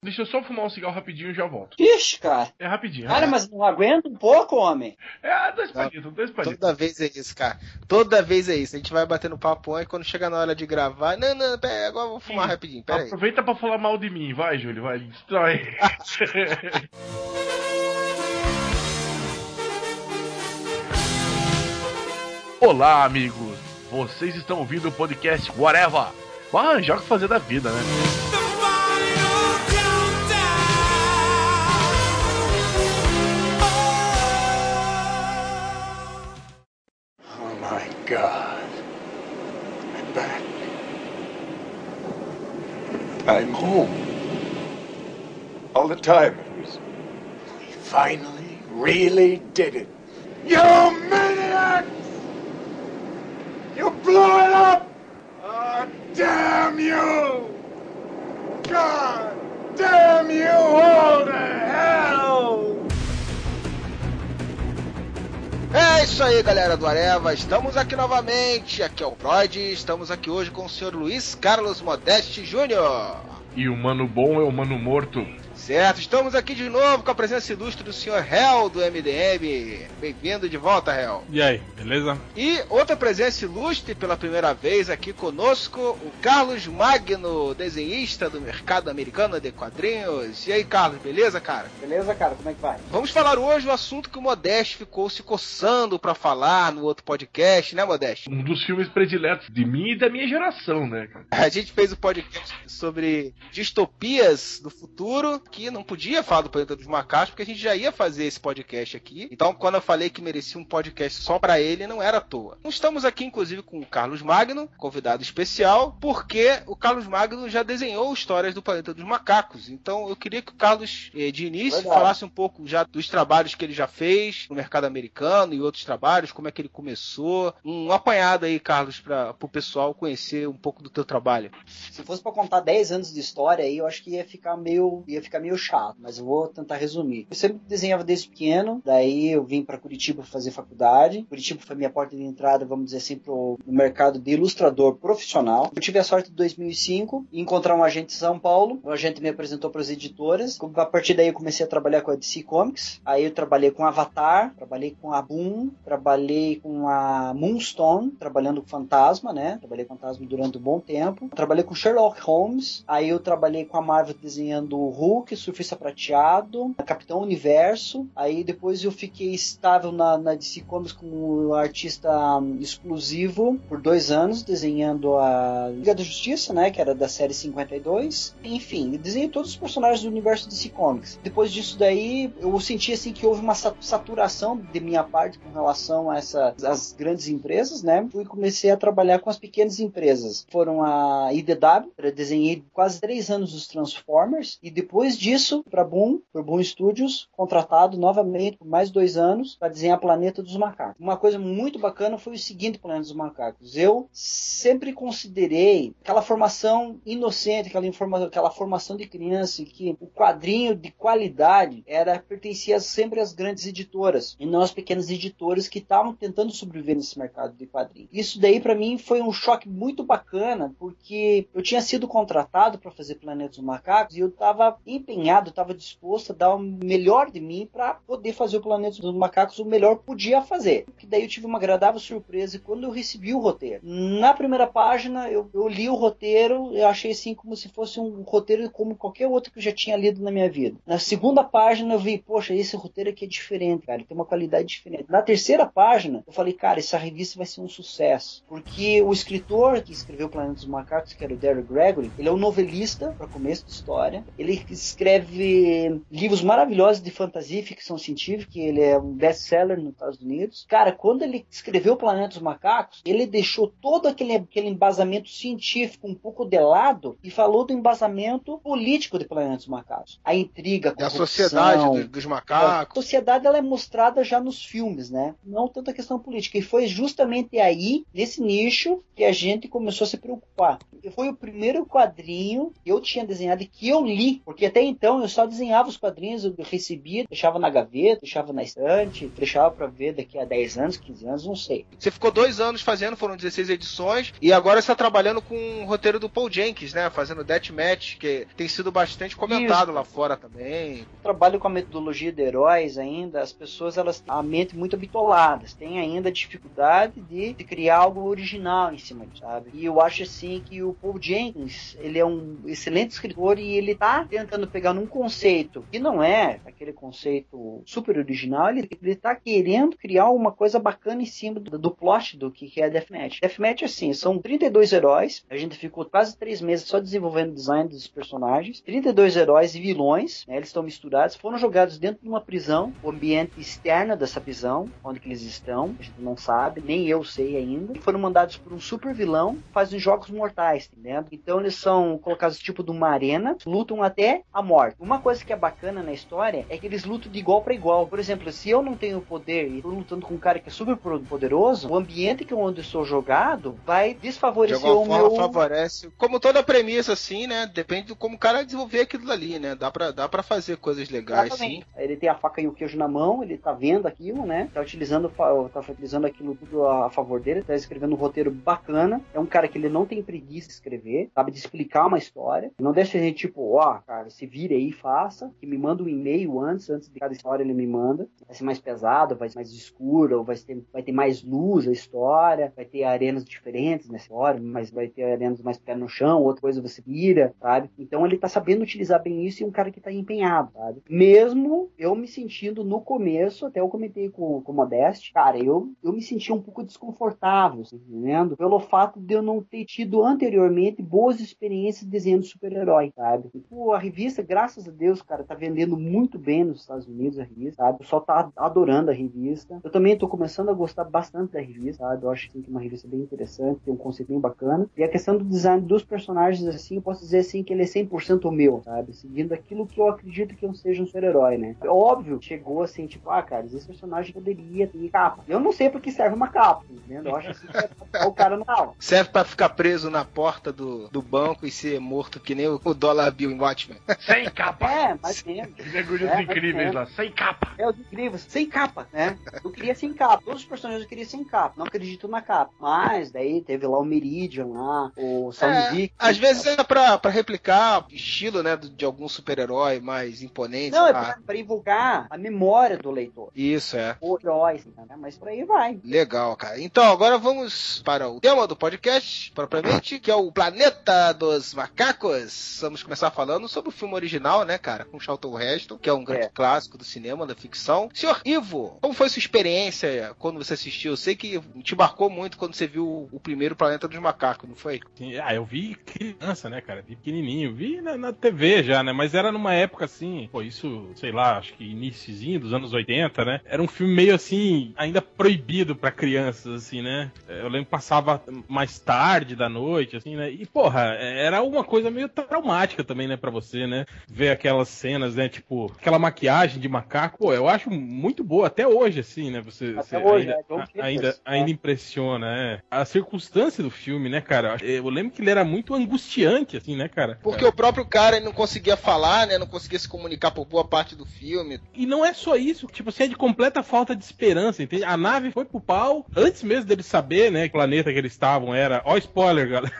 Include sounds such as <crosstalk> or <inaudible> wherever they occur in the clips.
Deixa eu só fumar um cigarro rapidinho e já volto. Ixi, cara. É rapidinho. Cara, mas não aguenta um pouco, homem. É, dois palitos, dois palitos. Toda vez é isso, cara. Toda vez é isso. A gente vai batendo papo e quando chega na hora de gravar. Não, não, pera, agora eu vou fumar Sim. rapidinho. Pera aí. Aproveita pra falar mal de mim, vai, Júlio, vai, destrói. <laughs> Olá, amigos. Vocês estão ouvindo o podcast Whatever. Vai arranjar o que fazer da vida, né? Home. All the time it was. We finally, really did it. You maniacs! You blew it up! Oh, damn you! God damn you all to hell! É isso aí, galera do Areva. Estamos aqui novamente. Aqui é o Freud. Estamos aqui hoje com o senhor Luiz Carlos Modeste Júnior. E o mano bom é o mano morto. Certo, estamos aqui de novo com a presença ilustre do senhor Hell do MDM. Bem-vindo de volta, Hell. E aí, beleza? E outra presença ilustre pela primeira vez aqui conosco, o Carlos Magno, desenhista do mercado americano de quadrinhos. E aí, Carlos, beleza, cara? Beleza, cara? Como é que vai? Vamos falar hoje o assunto que o Modeste ficou se coçando pra falar no outro podcast, né, Modeste? Um dos filmes prediletos de mim e da minha geração, né, cara? A gente fez o um podcast sobre distopias do futuro, que não podia falar do Planeta dos Macacos, porque a gente já ia fazer esse podcast aqui. Então, quando eu falei que merecia um podcast só pra ele, não era à toa. Estamos aqui, inclusive, com o Carlos Magno, convidado especial, porque o Carlos Magno já desenhou histórias do Planeta dos Macacos. Então, eu queria que o Carlos, eh, de início, Verdade. falasse um pouco já dos trabalhos que ele já fez no mercado americano e outros trabalhos, como é que ele começou. Um apanhado aí, Carlos, para o pessoal conhecer um pouco do teu trabalho. Se fosse pra contar 10 anos de história aí, eu acho que ia ficar meio, ia ficar meio chato, mas eu vou tentar resumir. Eu sempre desenhava desde pequeno, daí eu vim pra Curitiba fazer faculdade. Curitiba foi minha porta de entrada, vamos dizer assim, pro mercado de ilustrador profissional. Eu tive a sorte de 2005 de encontrar um agente em São Paulo. O agente me apresentou para as editoras. A partir daí eu comecei a trabalhar com a DC Comics. Aí eu trabalhei com Avatar, trabalhei com a Boom, trabalhei com a Moonstone, trabalhando com Fantasma, né? Trabalhei com Fantasma durante um bom tempo. Trabalhei com Sherlock Holmes. Aí eu trabalhei com a Marvel desenhando o Hulk, Surfista Prateado, Capitão Universo. Aí depois eu fiquei estável na, na DC Comics como artista hum, exclusivo por dois anos, desenhando a Liga da Justiça, né? Que era da série 52. Enfim, desenhei todos os personagens do universo DC Comics. Depois disso daí, eu senti assim que houve uma sa- saturação de minha parte com relação a essas as grandes empresas, né? Fui comecei a trabalhar com as pequenas empresas. Foram a IDW, desenhei quase três anos os Transformers, e depois disso, para Boom, por Boom Studios, contratado novamente por mais dois anos para desenhar Planeta dos Macacos. Uma coisa muito bacana foi o seguinte Planeta dos Macacos. Eu sempre considerei aquela formação inocente, aquela, aquela formação de criança, que o quadrinho de qualidade era pertencia sempre às grandes editoras e não às pequenas editoras que estavam tentando sobreviver nesse mercado de quadrinhos. Isso daí para mim foi um choque muito bacana, porque eu tinha sido contratado para fazer Planeta dos Macacos e eu estava empenhado, estava disposto a dar o melhor de mim para poder fazer o Planeta dos Macacos o melhor que podia fazer. Que daí eu tive uma agradável surpresa quando eu recebi o roteiro. Na primeira página eu, eu li o roteiro, eu achei assim como se fosse um roteiro como qualquer outro que eu já tinha lido na minha vida. Na segunda página eu vi, poxa, esse roteiro aqui é diferente, cara, tem uma qualidade diferente. Na terceira página eu falei, cara, essa revista vai ser um sucesso, porque o escritor que escreveu Planeta dos Macacos, que era o Derek Gregory, ele é um novelista para começo de história. Ele escreve livros maravilhosos de fantasia e ficção científica, ele é um best-seller nos Estados Unidos. Cara, quando ele escreveu Planeta dos Macacos, ele deixou todo aquele, aquele embasamento científico um pouco de lado e falou do embasamento político de Planeta dos Macacos. A intriga, a corrupção, sociedade dos, dos a macacos. sociedade ela é mostrada já nos filmes, né? Não tanto a questão política. E foi justamente aí, nesse nicho, que a gente começou a se preocupar. Foi o primeiro quadrinho que eu tinha desenhado e que eu li, porque até então eu só desenhava os quadrinhos, eu recebia, deixava na gaveta, deixava na estante, deixava para ver daqui a 10 anos, 15 anos, não sei. Você ficou dois anos fazendo, foram 16 edições, e agora está trabalhando com o roteiro do Paul Jenkins, né? Fazendo Deathmatch, que tem sido bastante comentado Isso. lá fora também. Trabalho com a metodologia de heróis ainda, as pessoas elas têm a mente muito habitoladas, têm ainda dificuldade de, de criar algo original em cima disso, sabe? E eu acho assim que o Paul Jenkins, ele é um excelente escritor e ele tá tentando pegar num conceito que não é aquele conceito super original, ele, ele tá querendo criar uma coisa bacana em cima do, do plot do que, que é Deathmatch. Deathmatch, assim, são 32 heróis, a gente ficou quase três meses só desenvolvendo o design dos personagens, 32 heróis e vilões, né, eles estão misturados, foram jogados dentro de uma prisão, o ambiente externo dessa prisão, onde que eles estão, a gente não sabe, nem eu sei ainda, e foram mandados por um super vilão, fazem jogos mortais, entendeu? Então eles são colocados tipo de uma arena, lutam até a morte. Uma coisa que é bacana na história é que eles lutam de igual para igual. Por exemplo, se eu não tenho poder e tô lutando com um cara que é super poderoso, o ambiente que onde eu sou jogado vai desfavorecer o meu... favorece. Como toda premissa assim, né? Depende de como o cara desenvolver aquilo ali, né? Dá pra, dá pra fazer coisas legais, Exatamente. sim. Ele tem a faca e o queijo na mão, ele tá vendo aquilo, né? Tá utilizando, tá utilizando aquilo tudo a favor dele, tá escrevendo um roteiro bacana. É um cara que ele não tem preguiça de escrever, sabe de explicar uma história. Não deixa a gente tipo, ó, oh, cara, se vire aí, faça, que me manda um e-mail antes, antes de cada história ele me manda. Vai ser mais pesado, vai ser mais escuro, vai ter, vai ter mais luz a história, vai ter arenas diferentes nessa história, mas vai ter arenas mais pé no chão, outra coisa você vira, sabe? Então ele tá sabendo utilizar bem isso e um cara que tá empenhado, sabe? Mesmo eu me sentindo no começo, até eu comentei com, com o Modeste, cara, eu, eu me senti um pouco desconfortável, tá entendendo? Pelo fato de eu não ter tido anteriormente boas experiências desenhando super-herói, sabe? A revista, graças a Deus, cara, tá vendendo muito bem nos Estados Unidos a revista, sabe? O pessoal tá adorando a revista. Eu também tô começando a gostar bastante da revista, sabe? Eu acho assim, que é uma revista bem interessante, tem um conceito bem bacana. E a questão do design dos personagens, assim, eu posso dizer assim que ele é 100% meu, sabe? Seguindo aquilo que eu acredito que eu seja um super-herói, né? É óbvio, chegou assim, tipo, ah, cara, esse personagem poderia ter capa. Eu não sei porque serve uma capa, entendeu? Eu acho assim que é o cara não. <laughs> Serve pra ficar preso na porta do, do banco e ser morto que nem o, o Dollar Bill em Watchmen. Sem capa! É, mas mesmo. <laughs> Mergulhos é, incríveis lá, sem capa! É, os incríveis, sem capa, né? Eu queria sem capa. Todos os personagens eu queria sem capa. Não acredito na capa. Mas daí teve lá o Meridian lá, o Sound é, Às vezes é pra, pra replicar o estilo, né, de algum super-herói mais imponente. Não, é pra, pra invocar a memória do leitor. Isso, é. O herói, assim, né? Mas por aí vai. Legal, cara. Então, agora vamos para o tema do podcast, propriamente, que é o Planeta dos Macacos. Vamos começar falando sobre o filme original, né, cara? Com Charlton Heston, que é um grande é. clássico do cinema, da ficção. Senhor Ivo, como foi sua experiência quando você assistiu? Eu sei que te marcou muito quando você viu o primeiro Planeta dos Macacos, não foi? Sim, ah, eu vi criança, né, cara? Vi pequenininho. Vi na, na, TV já, né? Mas era numa época assim, pô, isso, sei lá, acho que iníciozinho dos anos 80, né? Era um filme meio assim, ainda proibido para crianças, assim, né? Eu lembro que passava mais tarde da noite, assim, né? E, porra, era uma coisa meio traumática também, né, pra você, né? Ver aquelas cenas, né? Tipo, aquela maquiagem de macaco, pô, eu acho muito boa até hoje, assim, né? Você, você hoje, ainda, é, ainda, ainda, impressiona, é. A circunstância do filme, né, cara? Eu lembro que ele era muito angustiante, assim, né, cara? Porque é. o próprio cara não conseguia falar, né? Não conseguia se comunicar por boa parte do filme. E não é só isso, tipo, assim, é de completa falta de esperança, entende? A nave foi pro pau antes mesmo dele saber, né, que o planeta que eles estavam era. Ó, spoiler, galera.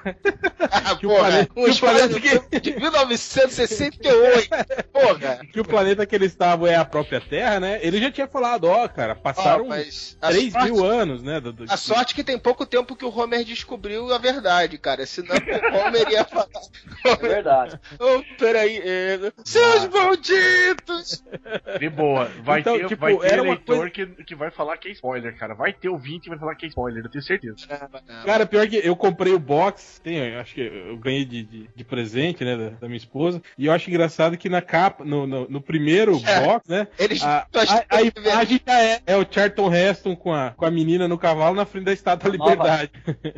Ah, <laughs> que porra, o planeta, um que o planeta que... de 1968. porra. Que o planeta que eles estavam é a própria Terra, né? Ele já tinha falado, ó, cara, passaram oh, 3 sorte, mil anos, né? Do, do, a sorte que tem pouco tempo que o Homer descobriu a verdade, cara. Senão o Homer ia falar. É verdade. oh, peraí. É... Seus ah. malditos! De boa. Vai então, ter, tipo, vai ter eleitor coisa... que, que vai falar que é spoiler, cara. Vai ter ouvinte que vai falar que é spoiler, eu tenho certeza. Cara, pior que eu comprei o box, tem, acho que eu ganhei de, de, de presente, né, da, da, minha esposa, e eu acho engraçado que na capa, no, no, no, primeiro É. box, né? Eles A, <laughs> a, a imagem já é, é o Charlton Heston com a, com a menina no cavalo na frente da Estátua da. Liberdade.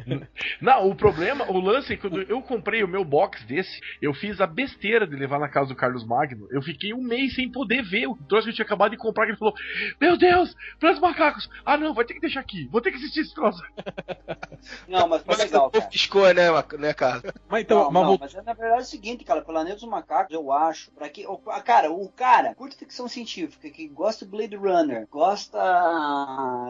<laughs> Não, o problema, o lance é que quando eu comprei o meu box desse, eu fiz a besteira de levar na casa do Carlos Magno. Eu fiquei um mês sem poder ver o troço que eu tinha acabado de comprar. Que ele falou: Meu Deus, Planos Macacos! Ah, não, vai ter que deixar aqui, vou ter que assistir esse troço. <laughs> Não, mas foi legal, o cara. piscou, né, né, Carlos? Mas então, não, mas não, vou- mas é, na verdade é o seguinte, cara, Planeta dos Macacos, eu acho, pra que, cara, o cara curta ficção científica, que gosta de Blade Runner, gosta,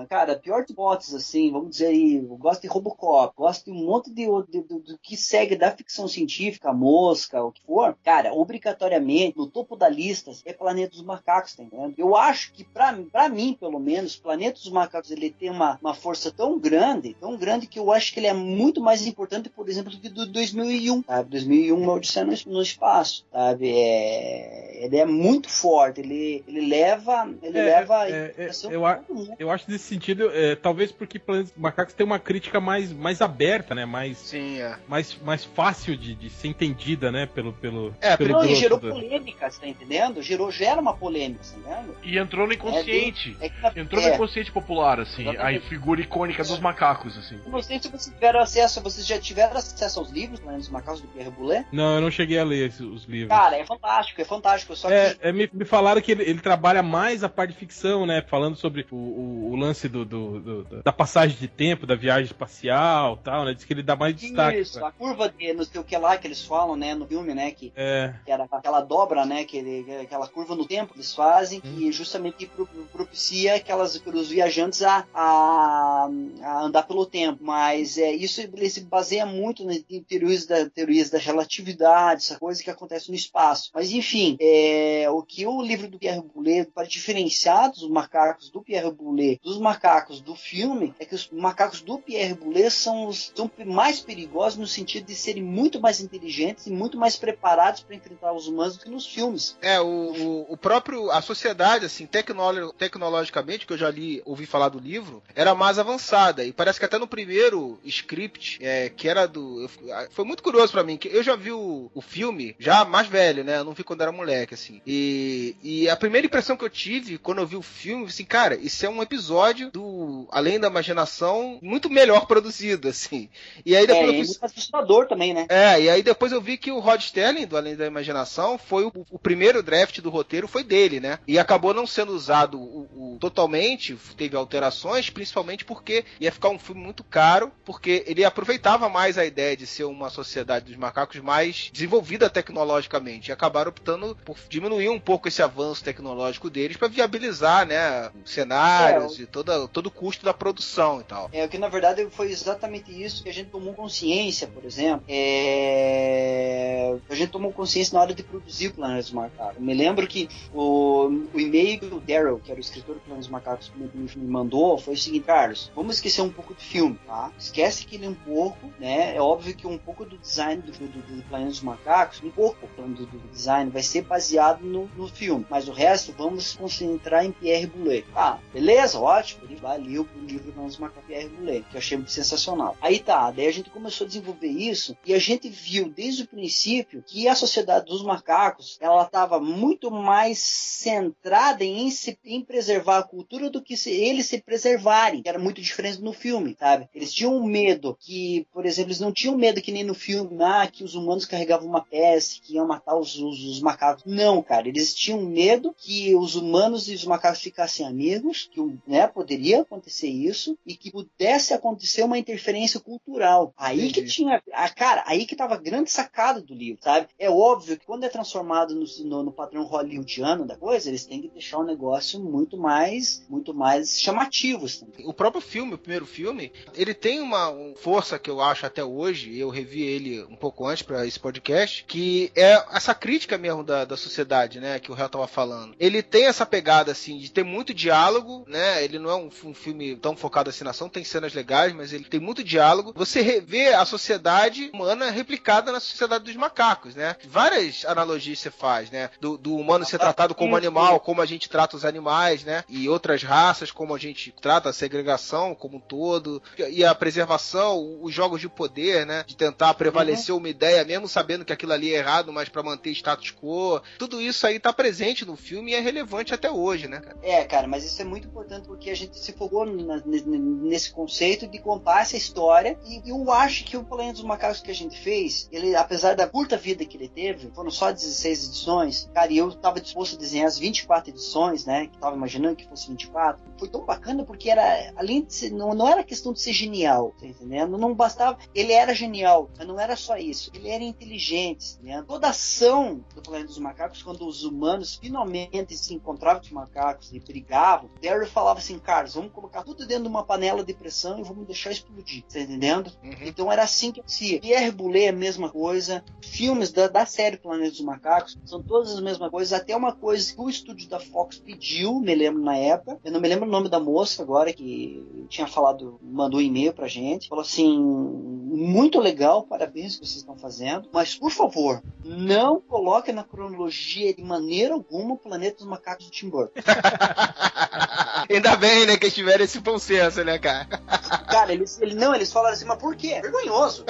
cara, pior de bots, assim, vamos dizer aí, gosta de Robocop, gosta de um monte de, de- do- do que segue da ficção científica, mosca, o que for, cara, obrigatoriamente, no topo da lista é Planeta dos Macacos, tá entendendo? Eu acho que, pra mim, pelo menos, Planeta dos Macacos, ele tem uma, uma força tão grande, tão grande que eu acho que ele é muito mais importante, por exemplo, do que do 2001, sabe? 2001, uma Odisseia no, no espaço, sabe? É, ele é muito forte, ele, ele leva, ele É, leva é, é, eu a- mundo. eu acho nesse sentido, é, talvez porque Planos Macacos tem uma crítica mais, mais aberta, né? Mais, Sim, é. mais, mais fácil de, de ser entendida, né? Pelo, pelo, É, pelo Não, e gerou do- polêmica, você tá entendendo? Gerou, gera uma polêmica, você tá entendendo? E entrou no inconsciente. É na- Entrou é. no inconsciente popular, assim, a Exatamente. figura icônica dos macacos, assim. Eu Não sei se vocês tiveram acesso, vocês já tiveram acesso aos livros, Planetas dos Macacos do Pierre Boulet? Não, eu não cheguei a ler os livros. Cara, é fantástico, é fantástico, só que É, é, me, me falaram que ele, ele trabalha mais a parte de ficção, né? Falando sobre o, o- o lance do, do- do- da passagem de tempo, da viagem espacial e tal, né? Diz que ele dá mais destaque. Isso, pra- a curva de não sei o que lá que eles falam, né, no filme, né, que, É, que era aquela dobra, né, que ele- aquela curva no tempo que eles fazem, Hum. que justamente pro- propicia aquelas os viajantes a, a, a andar pelo tempo. Mas é isso ele se baseia muito né, em teorias da teorias da relatividade, essa coisa que acontece no espaço. Mas enfim, é, o que o livro do Pierre Boulet para diferenciar dos macacos do Pierre Boulet dos macacos do filme é que os macacos do Pierre Boulet são os são mais perigosos no sentido de serem muito mais inteligentes e muito mais preparados para enfrentar os humanos do que nos filmes. É, o, o, o próprio. A sociedade, assim, tecnolo- tecnologicamente, que eu já li, ouvi falar do livro, era mais avançada. E parece que até no primeiro script, é, que era do. eu- foi muito curioso pra mim, que eu já vi o, o filme, já mais velho, né? Eu não vi quando era moleque, assim. E, e a primeira impressão que eu tive quando eu vi o filme, assim, cara, isso é um episódio do Além da Imaginação muito melhor produzido, assim. E aí É, depois é eu muito assustador também, né? é, e aí depois eu vi que o Rod Sterling, do Além da Imaginação, foi o, o primeiro draft do roteiro, foi dele, né? E acabou não sendo usado o, o- totalmente, teve alterações, principalmente porque ia ficar um filme muito caro, porque ele aproveitava mais a ideia de ser uma sociedade dos macacos mais desenvolvida tecnologicamente. E acabaram optando por diminuir um pouco esse avanço tecnológico deles para viabilizar, né, os cenários É, e toda, todo o custo da produção e tal. É, o que na verdade foi exatamente isso que a gente tomou consciência, por exemplo. É, a gente tomou consciência na hora de produzir o Planetas dos Macacos. Eu me lembro que o, o e-mail do Daryl, que era o escritor do Planetas dos Macacos, me, mandou foi o seguinte, Carlos, vamos esquecer um pouco do filme, tá? Esquece que ele um pouco, né? É óbvio que um pouco do design do, do, do Planetas dos Macacos, um pouco do, do design vai ser baseado no, no filme, mas o resto vamos concentrar em Pierre Boulet. Ah, beleza, ótimo. Ele vai ler o livro dos Macacos Pierre Boulet, que eu achei sensacional. Aí tá, daí a gente começou a desenvolver isso e a gente viu desde o princípio que a sociedade dos macacos ela estava muito mais centrada em, se, em preservar a cultura do que se, eles se preservarem, que era muito diferente no filme, sabe? Eles tinham um medo que, por exemplo, eles não tinham medo que nem no filme, ah, que os humanos carregavam uma peste, que iam matar os, os, os macacos. Não, cara, eles tinham medo que os humanos e os macacos ficassem amigos, que né, poderia acontecer isso e que pudesse acontecer uma interferência cultural. Aí Entendi. que tinha, a cara, aí que tava a grande sacada do livro, sabe? É óbvio que quando é transformado no, no, no padrão hollywoodiano da coisa, eles têm que deixar o negócio muito mais, muito mais chamativo. Assim. O próprio filme, o primeiro filme, ele tem uma um- força que eu acho até hoje, eu revi ele um pouco antes para esse podcast, que é essa crítica mesmo da, da sociedade, né, que o réu tava falando. Ele tem essa pegada, assim, de ter muito diálogo, né, ele não é um, um filme tão focado assim na ação, tem cenas legais, mas ele tem muito diálogo. Você revê a sociedade humana replicada na sociedade dos macacos, né? Várias analogias você faz, né, do, do humano ser tratado como animal, como a gente trata os animais, né, e outras raças, como a gente trata a segregação como um todo, e a preservação, os jogos de poder, né? De tentar prevalecer uhum. uma ideia, mesmo sabendo que aquilo ali é errado, mas para manter status quo. Tudo isso aí tá presente no filme e é relevante até hoje, né? É, cara, mas isso é muito importante porque a gente se focou nesse conceito de contar essa história. E eu acho que o Planeta dos Macacos que a gente fez, ele, apesar da curta vida que ele teve, foram só 16 edições, cara, e eu tava disposto a desenhar as 24 edições, né? Que tava imaginando que fosse 24. Foi tão bacana porque era, além de ser, não, não era questão de ser genial, tá entendendo? Não bastava, ele era genial, mas não era só isso. Ele era inteligente, né? Toda ação do Planeta dos Macacos, quando os humanos finalmente se encontravam com os macacos e brigavam, Daryl falava assim, Carlos, vamos colocar tudo dentro de uma panela de pressão e vamos deixar explodir, tá entendendo? Uhum. Então era assim que acontecia. Pierre Boulet é a mesma coisa, filmes da, da série Planeta dos Macacos são todas as mesmas coisas, até uma coisa que o estúdio da Fox pediu, me lembro na época, eu não me lembro o nome da moça agora que tinha falado, mandou um e-mail pra gente, falou assim, muito legal, parabéns que vocês estão fazendo, mas por favor, não coloque na cronologia de maneira alguma o Planeta dos Macacos do Tim Burton. <laughs> Ainda bem, né, que eles tiveram esse bom senso, né, cara? <laughs> Cara, eles, ele, não, eles falaram assim, mas por quê? Vergonhoso.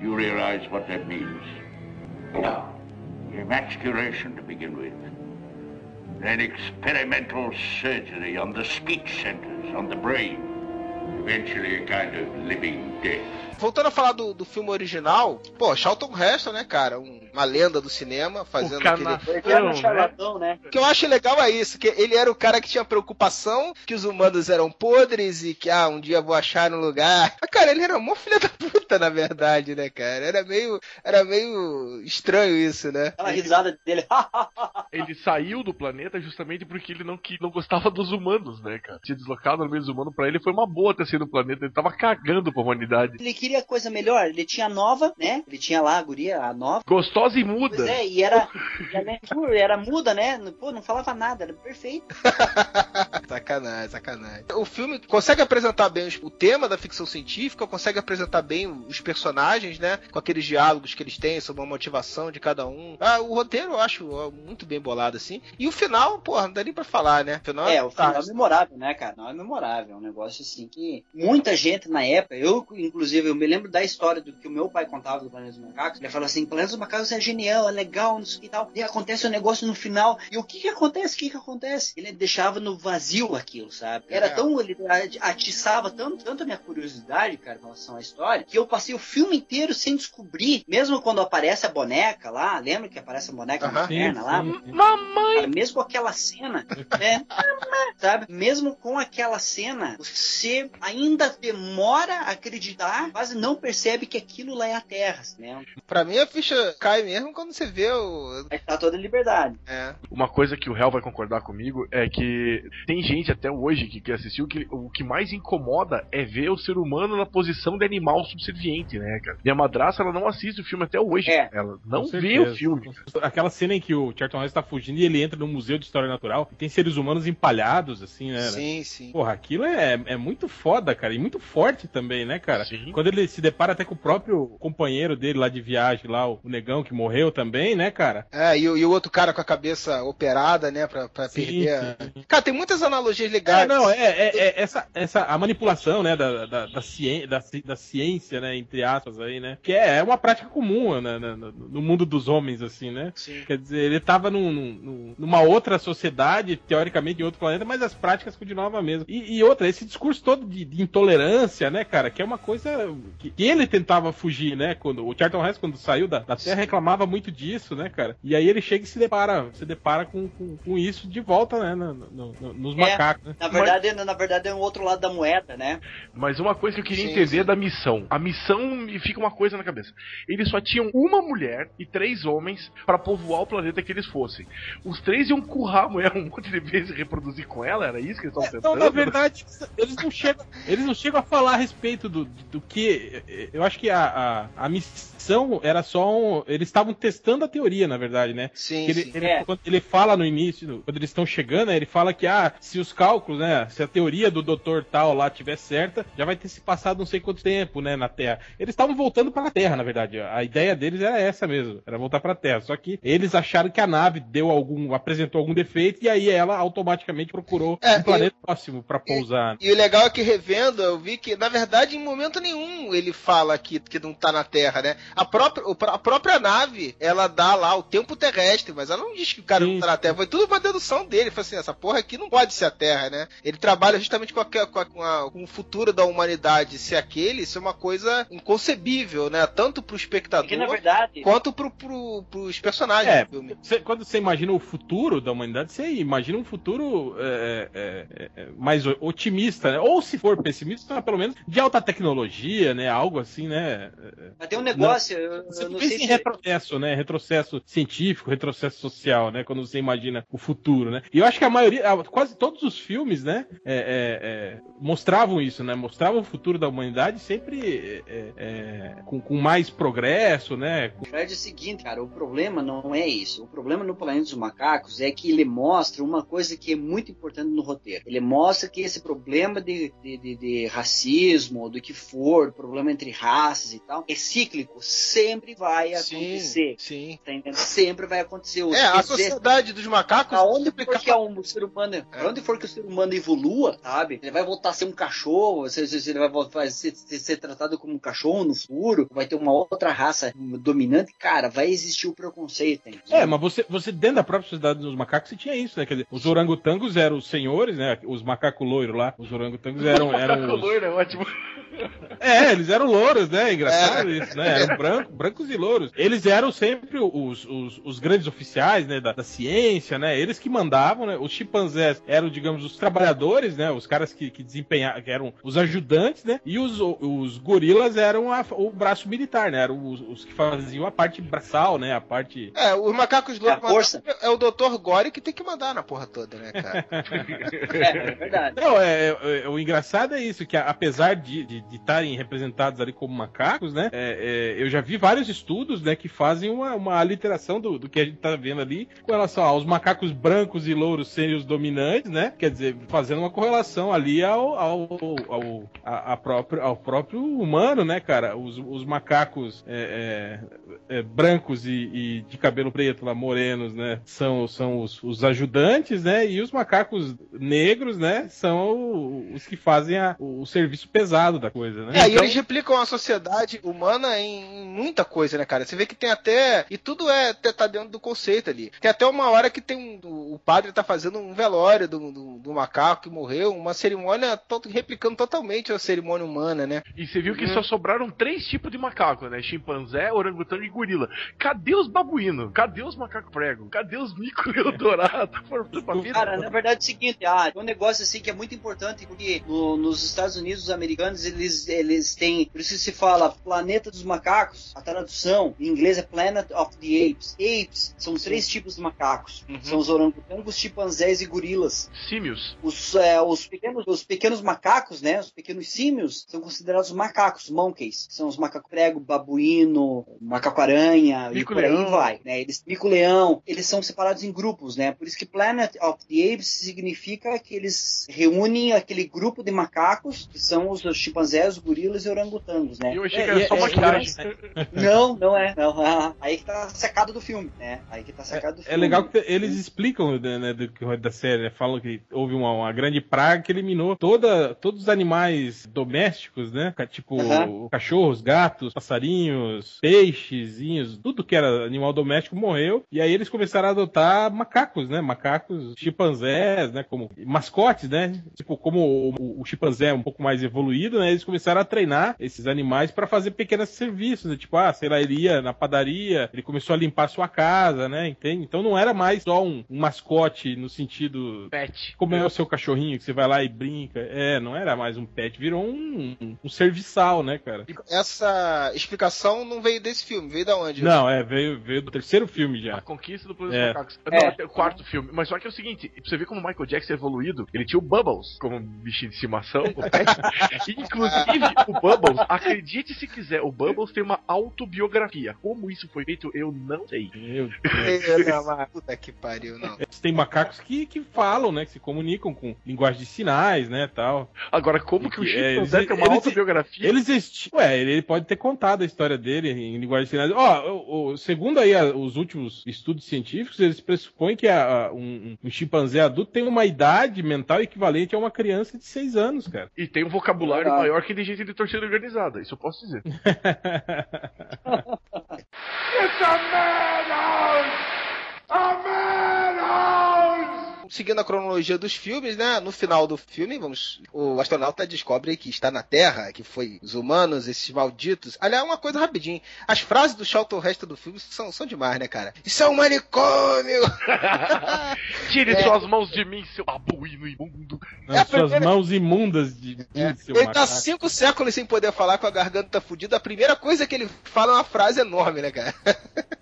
you realize what that means? No. Emasculation to begin with. Then experimental surgery on the speech centers, on the brain. Eventually a kind of living death. voltando a falar do, do filme original, pô, Charlton Heston, né, cara? Um, uma lenda do cinema, fazendo aquele. Ele era um charlatão, né? O que eu acho legal é isso, que ele era o cara que tinha preocupação que os humanos eram podres e que, ah, um dia vou achar um lugar. Mas, cara, ele era mó filha da puta, na verdade, né, cara? Era meio, era meio estranho isso, né? Aquela risada dele. <laughs> ele saiu do planeta justamente porque ele não, que, não gostava dos humanos, né, cara? Tinha deslocado no meio dos humanos, pra ele foi uma boa ter sido no planeta, ele tava cagando pra humanidade. Ele queria queria coisa melhor, ele tinha a nova, né? Ele tinha lá a guria, a nova. Gostosa e muda. Pois é, e era, era muda, né? Pô, não falava nada, era perfeito. <laughs> sacanagem, sacanagem. O filme consegue apresentar bem o tema da ficção científica, consegue apresentar bem os personagens, né? Com aqueles diálogos que eles têm sobre a motivação de cada um. Ah, o roteiro eu acho muito bem bolado, assim. E o final, porra, não dá nem pra falar, né? O final, é, o final tá. é memorável, né, cara? Não é memorável. É um negócio assim que muita gente na época, eu, inclusive, eu me lembro da história do que o meu pai contava do Planeta dos Macacos. Ele falou assim: Planeta dos Macacos é genial, é legal, não sei o que tal. E acontece o um negócio no final. E o que que acontece? O que que acontece? Ele deixava no vazio aquilo, sabe? Era é. tão. Ele atiçava tanto, tanto a minha curiosidade, cara, em relação à história, que eu passei o filme inteiro sem descobrir. Mesmo quando aparece a boneca lá, lembra que aparece a boneca uh -huh. materna lá? Mamãe! Cara, mesmo com aquela cena, <laughs> né? sabe? Mesmo com aquela cena, você ainda demora a acreditar, quase não percebe que aquilo lá é a Terra, né? Pra mim a ficha cai mesmo quando você vê o. Aí tá toda liberdade. É. Uma coisa que o Hell vai concordar comigo é que tem gente até hoje que, que assistiu que o que mais incomoda é ver o ser humano na posição de animal subserviente, né, cara? Minha madraça, ela não assiste o filme até hoje. É. Ela não vê o filme. Aquela cena em que o Charlton Heston tá fugindo e ele entra no Museu de História Natural e tem seres humanos empalhados, assim, né? Sim, sim. Porra, aquilo é, é muito foda, cara, e muito forte também, né, cara? Sim. Quando ele se depara até com o próprio companheiro dele lá de viagem, lá, o negão que morreu também, né, cara? É, e, e o outro cara com a cabeça operada, né, pra, pra sim, perder. Sim. Cara, tem muitas analogias legais. É, não, é, é, é, essa, essa a manipulação, né, da, da, da, ciência, da, da, ciência, né, entre aspas aí, né, que é, é uma prática comum né, no, no mundo dos homens, assim, né? Sim. Quer dizer, ele tava num, num, numa outra sociedade, teoricamente em outro planeta, mas as práticas continuavam mesmo. E, e outra, esse discurso todo de, de, intolerância, né, cara, que é uma coisa que, que ele tentava fugir, né? Quando o Charlton Heston quando saiu da, da Terra reclamava muito disso, né, cara? E aí ele chega e se depara, se depara com, com, com isso de volta, né, no, no, no, nos é, macacos. Né? Na verdade, Mas... na verdade é um outro lado da moeda, né? Mas uma coisa que eu queria sim, entender sim. da missão. A missão me fica uma coisa na cabeça. Eles só tinham uma mulher e três homens para povoar o planeta que eles fossem. Os três iam currar a mulher um monte de vezes e reproduzir com ela, era isso que eles estavam é, tentando? Não, na verdade, eles não chegam, eles não chegam a falar a respeito do, do que. Eu acho que a, a, a missão era só um. Eles estavam testando a teoria, na verdade, né? Sim. Ele, sim. Ele, é. Quando ele fala no início, quando eles estão chegando, né, ele fala que, ah, se os cálculos, né? Se a teoria do doutor tal lá tiver certa, já vai ter se passado não sei quanto tempo, né, na Terra. Eles estavam voltando para a Terra, na verdade. A ideia deles era essa mesmo, era voltar para a Terra. Só que eles acharam que a nave deu algum, apresentou algum defeito, e aí ela automaticamente procurou É, um planeta próximo pra pousar. E o legal é que revendo, eu vi que, na verdade, em momento nenhum ele fala que, que não tá na Terra, né? A própria, a própria nave, ela dá lá o tempo terrestre, mas ela não diz que o cara Sim. não tá na Terra. Foi tudo uma dedução dele. Ele falou assim: essa porra aqui não pode ser a Terra, né? Ele trabalha justamente com, a, com, a- com a- com o futuro da humanidade ser aquele, isso é uma coisa inconcebível, né? Tanto pro espectador Porque, na verdade, quanto pro, pro, pros personagens É, do filme. Você- quando você imagina o futuro da humanidade, você imagina um futuro é, é, é, é, mais otimista, né? Ou se for pessimista, pelo menos de alta tecnologia, né? Algo assim, né? mas tem um negócio, eu, Você eu não sei se... retrocesso, né? Retrocesso científico, retrocesso social, né? Quando você imagina o futuro, né? E eu acho que a maioria, quase todos os filmes, né? é, é, é, mostravam isso, né? Mostravam o futuro da humanidade sempre é, é, com, com mais progresso, né? Com- é o seguinte, cara, o problema não é isso. O problema no Planeta dos Macacos é que ele mostra uma coisa que é muito importante no roteiro. Ele mostra que esse problema de, de, de- de racismo, ou do que for, problema entre raças e tal, é cíclico. Sempre vai acontecer. sim. Tá entendendo? Sempre vai acontecer. É, a sociedade dos macacos. Aonde for que é um ser humano, pra onde for que o ser humano evolua, sabe? Ele vai voltar a ser um cachorro, ele vai voltar a ser, ser- ser tratado como um cachorro no futuro, vai ter uma outra raça dominante, cara, vai existir o preconceito. entendeu? É, mas você, você dentro da própria sociedade dos macacos você tinha isso, né? Quer dizer, os orangotangos eram os senhores, né? Os macacos loiros lá, os orangotangos eram, <laughs> eram os... loiro é ótimo. É, eles eram louros, né? Engraçado isso, né? Eram branco, brancos e louros. Eles eram sempre os, os, os grandes oficiais, né? Da, da ciência, né? Eles que mandavam, né? Os chimpanzés eram, digamos, os trabalhadores, né? Os caras que, que desempenhavam, que eram os ajudantes, né? E os, os gorilas eram a- o braço militar, né? Eram os, os que faziam a parte braçal, né? A parte. É, os macacos loucos É é o Dr. Gore que tem que mandar na porra toda, né, cara? <laughs> É, é verdade. Não, é, é- é- o engraçado é isso, que apesar de de de estarem representados ali como macacos, né? é- é, eu já vi vários estudos, né, que fazem uma, uma aliteração do, do que a gente tá vendo ali com relação aos macacos brancos e louros serem os dominantes, né? Quer dizer, fazendo uma correlação ali ao, ao, ao, a- a próprio, ao próprio humano, né, cara? Os, os macacos é, é, é, brancos e, e de cabelo preto, lá, morenos, né? São, são os, os ajudantes, né? E os macacos negros, né? São o- os que fazem a- o, serviço pesado da coisa, né? É, e Então- eles replicam a sociedade humana em muita coisa, né, cara? Você vê que tem até. E tudo é tá dentro do conceito ali. Tem até uma hora que tem um. O padre tá fazendo um velório do, do, do macaco que morreu, uma cerimônia to- replicando totalmente a cerimônia humana, né? E você viu que só sobraram três tipos de macaco, né? Chimpanzé, orangotango e gorila. Cadê os babuínos? Cadê os macacos prego? Cadê os mico dourado? Foram tudo pra vida. Cara, na verdade é o seguinte, ah, um negócio assim que é muito importante, porque no- nos Estados Unidos, os americanos, eles, eles têm, por isso que se fala Planeta dos Macacos, a tradução em inglês é Planet of the Apes. Apes são três tipos de macacos, Uhum. são os orangotangos, chimpanzés e gorilas. Símios. Os, é, os, pequenos, os pequenos macacos, né, os pequenos símios, são considerados macacos, monkeys, são os macaco prego, babuíno, macaco-aranha e por aí vai, né, eles, mico-leão, eles são separados em grupos, né, por isso que Planet of the Apes significa que eles reúnem aquele grupo de macacos, que são os, os chimpanzés, os gorilas e orangotangos, né. E eu achei É, que era e- só é- maquiagem. Não, não é, não, <laughs> aí que tá sacado do filme, né, aí que tá sacado do É filme. legal que eles explicam né, né, do que da série, né? Falam que houve uma, uma grande praga que eliminou toda, todos os animais domésticos, né? Tipo cachorros, gatos, passarinhos, peixezinhos, tudo que era animal doméstico morreu. E aí eles começaram a adotar macacos, né? Macacos, chimpanzés, né? Como mascotes, né? Tipo, como o, o- o chimpanzé é um pouco mais evoluído, né? Eles começaram a treinar esses animais para fazer pequenos serviços, né? Tipo, ah, sei lá, ele ia na padaria, ele começou a limpar a sua casa, né? Entende? Então não era mais só um, um mascote no sentido Pet. como é o seu cachorrinho que você vai lá e brinca. É, não era mais um pet, virou um, um, um serviçal, né, cara? Essa explicação não veio desse filme, veio da onde? Não, é, veio, veio do terceiro filme A já. Conquista do Planeta É. Macacos. É. Não, até o quarto filme. Mas só que é o seguinte, pra você ver como o Michael Jackson é evoluído, ele tinha o Bubbles como bichinho de estimação, o pet. Inclusive <laughs> Inclusive, o Bubbles, acredite se quiser, o Bubbles tem uma autobiografia. Como isso foi feito, eu não sei. Meu Eu não, mas Puta que pariu, não. Deus. Tem macacos que, que falam, né? Que se comunicam com linguagem de sinais, né? Tal. Agora, como que o É, chimpanzé eles- tem uma eles- autobiografia? Eles esti... Ué, ele pode ter contado a história dele em linguagem de sinais. Ó, o- o- segundo aí a- os últimos estudos científicos, eles pressupõem que a- a- um, um chimpanzé adulto tem uma idade mental equivalente a uma criança de 6 anos, cara. E tem um vocabulário Verdade. maior que de gente de torcida organizada, isso eu posso dizer. <laughs> <laughs> It's a madhouse! A madhouse! Seguindo a cronologia dos filmes, né? No final do filme, vamos, o astronauta descobre que está na Terra, que foi os humanos, esses malditos. Aliás, uma coisa rapidinho. As frases do Charlton Heston do filme são, são demais, né, cara? Isso é um manicômio! <laughs> Tire É. suas mãos de mim, seu babuíno imundo. É suas primeira- mãos imundas de, de É, seu ele tá macaco. cinco séculos sem poder falar com a garganta fudida. A primeira coisa que ele fala é uma frase enorme, né, cara?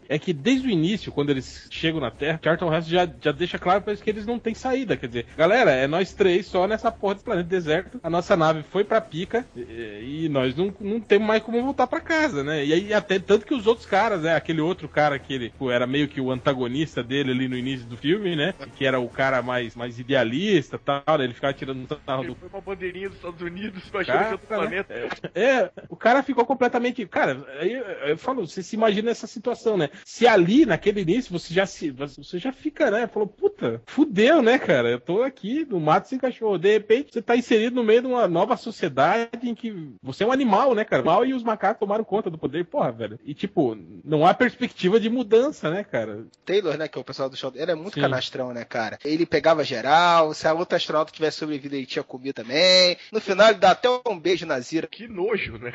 É que desde o início, quando eles chegam na Terra, Charlton Heston já, já deixa claro pra eles que eles não têm saída. Quer dizer, galera, é nós três só nessa porra desse planeta deserto. A nossa nave foi pra pica e, e nós não, não temos mais como voltar pra casa, né? E aí, até tanto que os outros caras, né? Aquele outro cara que ele pô, era meio que o antagonista dele ali no início do filme, né? Que era o cara mais, mais idealista e tal. né? Ele ficava tirando sarro do foi uma bandeirinha dos Estados Unidos, que Cara, outro planeta. É, o cara ficou completamente. Cara, aí eu, eu falo, você se imagina essa situação, né? Se ali, naquele início, você já se. Você já fica, né? Falou, puta, fudeu, né, cara? Eu tô aqui no mato sem cachorro. De repente, você tá inserido no meio de uma nova sociedade em que você é um animal, né, cara? Mal e os macacos tomaram conta do poder. Porra, velho. E, tipo, não há perspectiva de mudança, né, cara? Taylor, né, que é o pessoal do show, ele é muito Sim. canastrão, né, cara? Ele pegava geral, se a outra astronauta tivesse sobrevivido, ele tinha comido também. No final, ele dá até um beijo na Zira. Que nojo, né?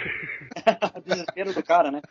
<laughs> Desespero do cara, né?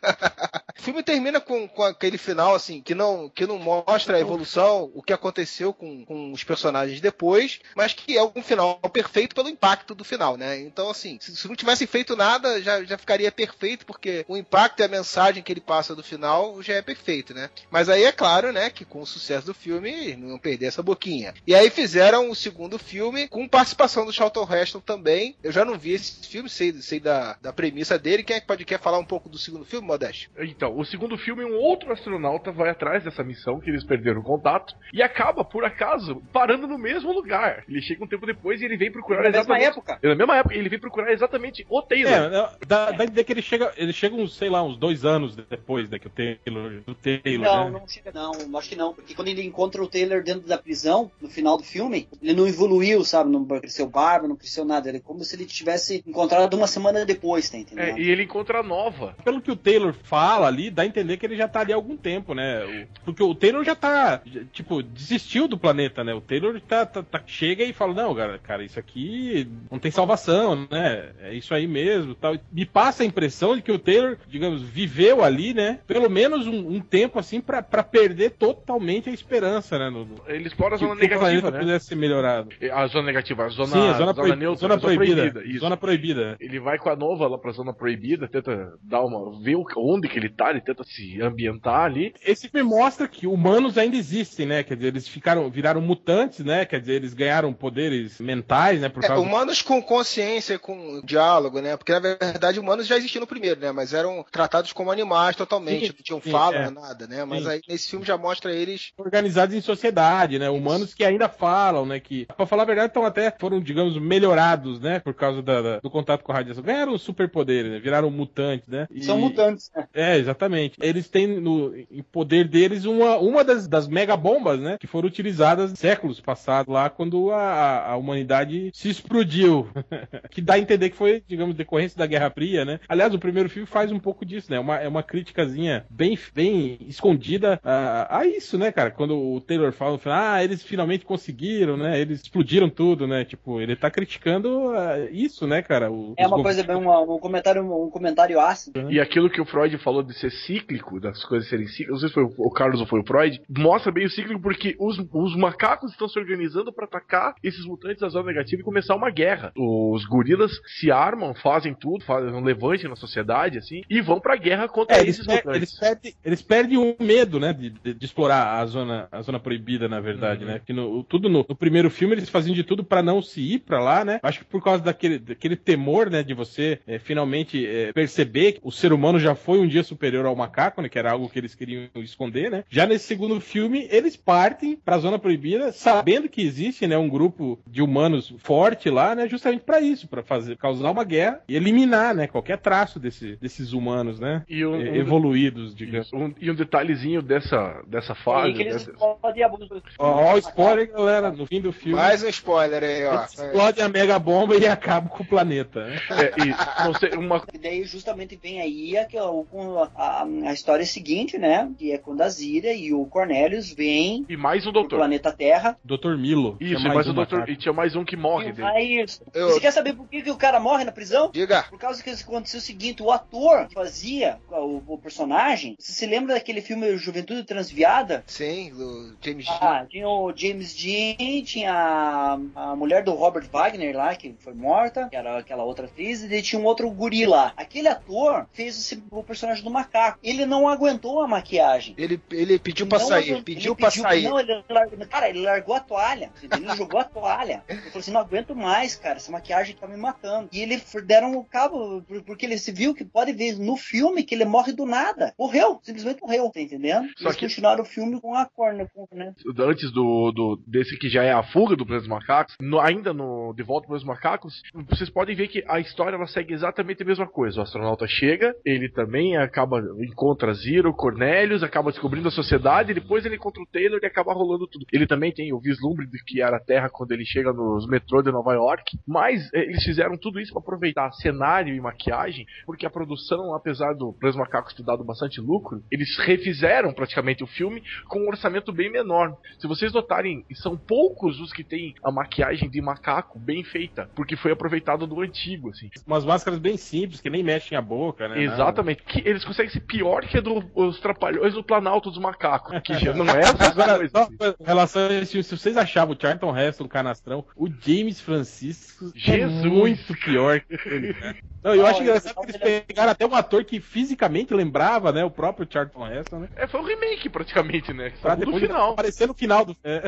O filme termina com, com aquele final, assim, que não, que não mostra a evolução, o que aconteceu com, com os personagens depois, mas que é um final perfeito pelo impacto do final, né? Então, assim, se, se não tivesse feito nada, já, já ficaria perfeito, porque o impacto e a mensagem que ele passa do final já é perfeito, né? Mas aí é claro, né, que com o sucesso do filme, não iam perder essa boquinha. E aí fizeram o segundo filme com participação do Charlton Heston também. Eu já não vi esse filme, sei, sei da, da premissa dele. Quem é que pode quer falar um pouco do segundo filme, Modeste? Então, o segundo filme, um outro astronauta vai atrás dessa missão que eles perderam o contato e acaba, por acaso, parando no mesmo lugar. Ele chega um tempo depois e ele vem procurar Na mesma exatamente. época. Na mesma época, ele vem procurar exatamente o Taylor. É, dá, dá a ideia que ele chega, ele chega uns, sei lá, uns dois anos depois, né, que o Taylor, do Taylor, Não, né? não chega, não, acho que não, porque quando ele encontra o Taylor dentro da prisão, no final do filme, ele não evoluiu, sabe? Não cresceu barba, não cresceu nada. Ele é como se ele tivesse encontrado uma semana depois, tá entendendo? É, e ele encontra a nova. Pelo que o Taylor fala ali, dá a entender que ele já tá ali há algum tempo, né? Porque o Taylor já tá, tipo, desistiu do planeta, né? O Taylor tá, tá- tá- chega e fala, não, cara, cara, isso aqui não tem salvação, né? É isso aí mesmo, tal. Me passa a impressão de que o Taylor, digamos, viveu ali, né? Pelo menos um, um tempo, assim, pra, pra perder totalmente a esperança, né? No, Ele explora a zona negativa, né? pudesse ser melhorado. A zona negativa, a zona, Sim, a zona, proib- neutra, zona a zona proibida. isso. Zona proibida. Ele vai com a nova lá pra zona proibida, tenta dar uma. ver onde que ele tá, ele tenta se ambientar ali. Esse filme mostra que humanos ainda existem, né? Quer dizer, eles ficaram, viraram mutantes, né? Quer dizer, eles ganharam poderes mentais, né? Por É, causa do- humanos com consciência, com diálogo, né? Porque na verdade humanos já existiam no primeiro, né? Mas eram tratados como animais totalmente, Sim, não tinham sim, fala, é. nada, né? Mas Sim. aí nesse filme já mostra eles. organizados em sociedade, né? Humanos que ainda falam, né? Que, pra falar a verdade, então até foram, digamos, melhorados, né? Por causa da- da- do contato com a radiação. Ganharam superpoderes, né? Viraram mutantes, né? E- São mutantes, né? É, exatamente. Eles têm no em poder deles uma, uma das, das mega bombas, né? Que foram utilizadas séculos passados lá quando a, a humanidade se explodiu. <laughs> que dá a entender que foi, digamos, decorrência da Guerra Fria, né? Aliás, o primeiro filme faz um pouco disso, né? Uma, é uma criticazinha bem, bem escondida a, a isso, né, cara? Quando o Taylor fala, no final, ah, eles finalmente conseguiram, né? Eles explodiram tudo, né? Tipo, ele tá criticando ah, isso, né, cara? O- É uma coisa bem, uma- um comentário, um comentário ácido. E aquilo que o Freud falou de ser cíclico, das coisas serem cíclicas, não sei se foi o Carlos ou foi o Freud, mostra bem o cíclico porque os os macacos estão se organizando para atacar esses mutantes da zona negativa e começar uma guerra. Os gorilas se armam, fazem tudo, fazem um levante na sociedade, assim, e vão pra guerra contra É, esses mutantes. eles perdem, eles perdem o medo, né, de, de- de explorar a zona, a zona proibida, na verdade, Uhum. né? Que no, tudo no, no primeiro filme eles faziam de tudo pra não se ir pra lá, né? Acho que por causa daquele, daquele temor, né, de você eh, finalmente eh, perceber que o ser humano já foi um dia superior ao macaco, né? Que era algo que eles queriam esconder, né? Já nesse segundo filme eles partem pra zona proibida, sabendo que existe, né, um grupo de humanos forte lá, né? Justamente pra isso, pra fazer causar uma guerra e eliminar, né? Qualquer traço desse, desses humanos, né? E um, eh, um- evoluídos, digamos. isso, um- e um detalhezinho dessa, dessa E fase. que eles dessa- explodem a bomba. Ó, ó o spoiler, galera, no fim do filme. Mais um spoiler aí, ó. eles explodem a mega bomba e <laughs> acabam com o planeta. Né? é, e, não sei, uma, E daí justamente vem aí a, a, a história seguinte, né? Que é quando a Zira e o Cornelius vêm e mais um doutor. planeta Terra. Dr. Milo. Isso, e mais um doutor. macaco. E tinha mais um que morre E dele. Eu- Você quer saber por que, que o cara morre na prisão? Diga. Por causa que aconteceu o seguinte, o ator que fazia o, o personagem, você se lembra daquele filme Juventude Transviada? Sim, do James Dean. Ah, tinha o James Dean, tinha a, a mulher do Robert Wagner lá, que foi morta, que era aquela outra atriz, e daí tinha um outro guri lá. Aquele ator fez esse- o personagem do macaco. Ele não aguentou a maquiagem. Ele, ele pediu pra Não sair, aguentou- pediu ele pra sair. Não, ele largou, cara, ele largou a toalha. Ele jogou a toalha. Ele falou assim: não aguento mais, cara. Essa maquiagem tá me matando. E ele deram o cabo, por- porque ele se viu que pode ver no filme que ele morre do nada. Morreu, simplesmente morreu, tá entendendo? Só Eles que- continuaram o filme com a corna, né? antes do, do desse que já é a fuga do Planeta dos Macacos, no- ainda no De Volta para os Macacos, vocês podem ver que a história ela segue exatamente a mesma coisa. O astronauta chega, ele também acaba encontra Zero, Cornelius, acaba descobrindo a sociedade, depois ele encontra o Taylor e acaba rolando tudo. Ele também tem o vislumbre de que era a Terra quando ele chega nos metrô de Nova York, mas eh, eles fizeram tudo isso para aproveitar cenário e maquiagem, porque a produção, apesar do dos Macacos ter dado bastante lucro, eles refizeram praticamente o filme com um orçamento bem menor. Se vocês notarem, são poucos os que têm a maquiagem de macaco bem feita, porque foi aproveitado do antigo, assim. Umas máscaras bem simples, que nem mexem a boca, né? Exatamente. Que eles conseguem ser pior que a dos trapalhões do Planalto dos Macacos, que já não é <laughs> essas coisas. em relação a esse filme, se vocês achavam o Charlton Heston canastrão, o James Francisco é Jesus. muito pior que ele. né? Não, eu Não, acho engraçado que eles pegaram até um ator que fisicamente lembrava, né, o próprio Charlton Heston, né? É, foi um remake praticamente, né? Pra no depois final. aparecer no final do é.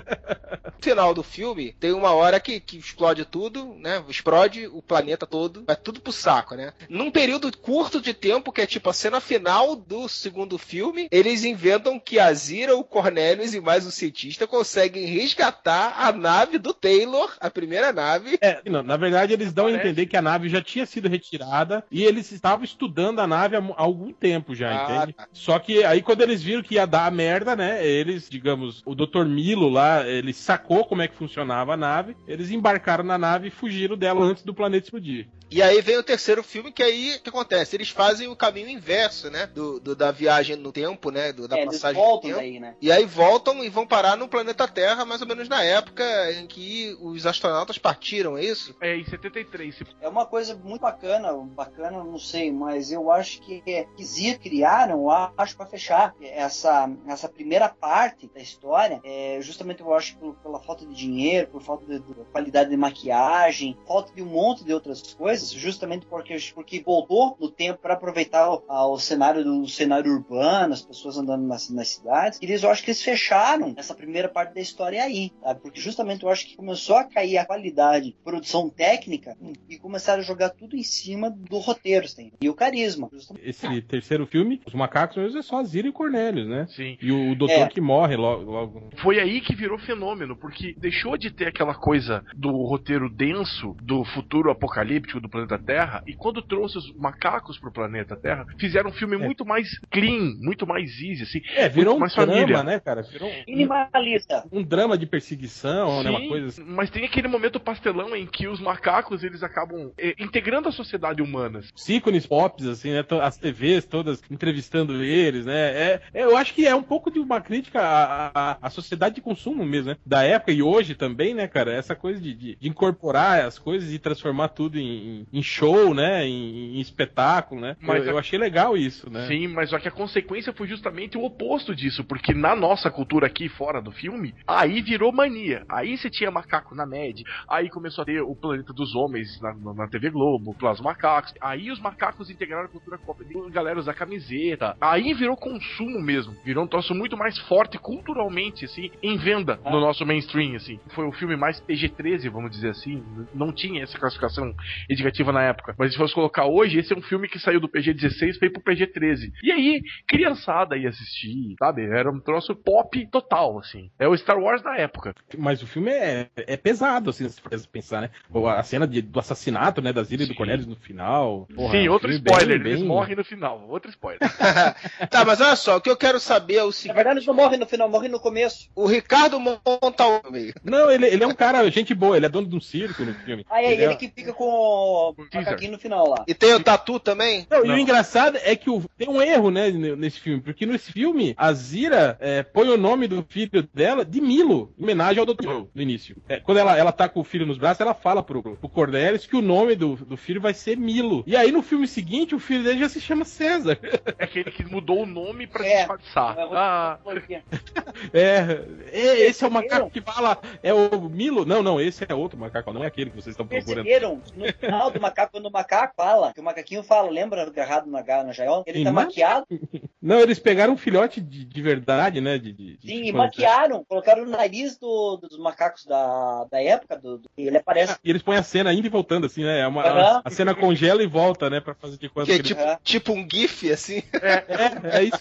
No final do filme, tem uma hora que, que explode tudo, né? Explode o planeta todo, vai tudo pro saco, né? Num período curto de tempo, que é tipo a cena final do segundo filme, eles inventam que a Zira, o Cornelius e mais um cientista conseguem resgatar a nave do Taylor, a primeira nave. É, não, na verdade, eles dão a Parece. entender que a nave já tinha sido retirada e eles estavam estudando a nave há, algum tempo já, Ah, entende? tá. Só que aí quando eles viram que ia dar a merda, né? Eles, digamos, o Dr. Milo lá, ele sacou como é que funcionava a nave, eles embarcaram na nave e fugiram dela antes do planeta explodir. E aí vem o terceiro filme, que aí o que acontece? Eles fazem o caminho inverso, né? Do, do- da viagem no tempo, né? Do, da É, eles passagem voltam do tempo. daí, né? E aí voltam e vão parar no planeta Terra, mais ou menos na época em que os astronautas partiram, é isso? É, em 73. se- É uma coisa muito bacana, bacana, não sei, mas eu acho que é que Zir criaram, acho para fechar essa essa primeira parte da história, é, justamente eu acho por- pela falta de dinheiro, por falta de, de qualidade de maquiagem, falta de um monte de outras coisas, justamente porque porque voltou no tempo para aproveitar o, a- o cenário do cenário urbano, as pessoas andando nas, nas cidades. E eles eu acho que eles fecharam essa primeira parte da história aí, sabe? Porque justamente eu acho que começou a cair a qualidade de produção técnica e começaram a jogar tudo em cima do roteiro, assim, e o carisma. justamente. Esse terceiro filme, os macacos mesmo é só Zira e Cornelius, né? Sim. E o doutor É. que morre logo, logo. Foi aí que virou fenômeno, porque deixou de ter aquela coisa do roteiro denso do futuro apocalíptico do planeta Terra, e quando trouxe os macacos pro planeta Terra, fizeram um filme É. muito mais clean, muito mais easy, assim. É, virou um drama, família. né, cara? Virou um, Minimalista. um drama de perseguição, né? Uma Sim, coisa assim. Mas tem aquele momento pastelão em que os macacos eles acabam eh, integrando a sociedade humana. Os ícones pops, assim, né? As TVs todas entrevistando eles, né? É, é, eu acho que é um pouco de uma crítica à, à, à sociedade de consumo mesmo, né? Da época e hoje também, né, cara? Essa coisa de, de- de incorporar as coisas e transformar tudo em, em, show, né? Em, em espetáculo, né? Mas eu, eu achei legal isso, né? Sim, mas só que a consequência foi justamente o oposto disso, porque na nossa cultura aqui fora do filme, aí virou mania. Aí você tinha macaco na MED, aí começou a ter o Planeta dos Homens na, na, TV Globo, Plus Macacos. Aí os macacos integraram a cultura pop, a galera usar camiseta. Aí virou consumo mesmo, virou um troço muito mais forte culturalmente, assim, em venda no nosso mainstream, assim. Foi o filme mais PG-13, vamos dizer assim. Não tinha essa classificação indicativa na época. Mas se fosse colocar hoje, esse é um filme que saiu do PG-16 foi pro PG-13. E aí, criançada ia assistir, sabe? Era um troço pop total, assim. É o Star Wars da época. Mas o filme é, é pesado, assim, se for pensar, né? Ou A cena de- do assassinato, né, das ilhas do Sim. Cornelius no final. Porra, Sim, é outro spoiler, bem- eles bem- morrem no final. Outro spoiler. <laughs> tá, mas olha só, o que eu quero saber é o Na seguinte: verdade, eles não morrem no final, morrem no começo. o Ricardo Montalmeiro. Não, ele, ele é um cara, gente boa, ele é dono de um circo no filme. Aí é Ele ele é- que fica com o macaquinho no final lá. E tem o Tatu também? Não, e Não. o engraçado é que o- tem um erro, né, nesse filme, porque nesse filme a Zira é, põe o nome do filho dela de Milo, em homenagem ao Dr. No início. É, quando ela, ela tá com o filho nos braços, ela fala pro, pro Cornelius que o nome do, do filho vai ser Milo. E aí no filme seguinte, o filho dele já se chama César. <laughs> É aquele que mudou o nome pra É. disfarçar. É Ah, <laughs> É, é, esse é o macaco que fala, é o Milo? Não, não, esse é outro macaco, não é aquele que vocês estão procurando. Perceberam? No final do macaco, quando o macaco fala, que o macaquinho fala, lembra agarrado na, na gaiola? Ele tá Irmã? maquiado, <laughs> Não, eles pegaram um filhote de, de verdade, né, de, de, sim, de- e maquiaram, colocaram o nariz do- dos macacos da, da época, do, do- e ele aparece. E eles põem a cena indo e voltando, assim, né? É uma, Aham. A cena congela e volta, né? Pra fazer de conta Que é que tipo, É. tipo um GIF, assim. É, é isso.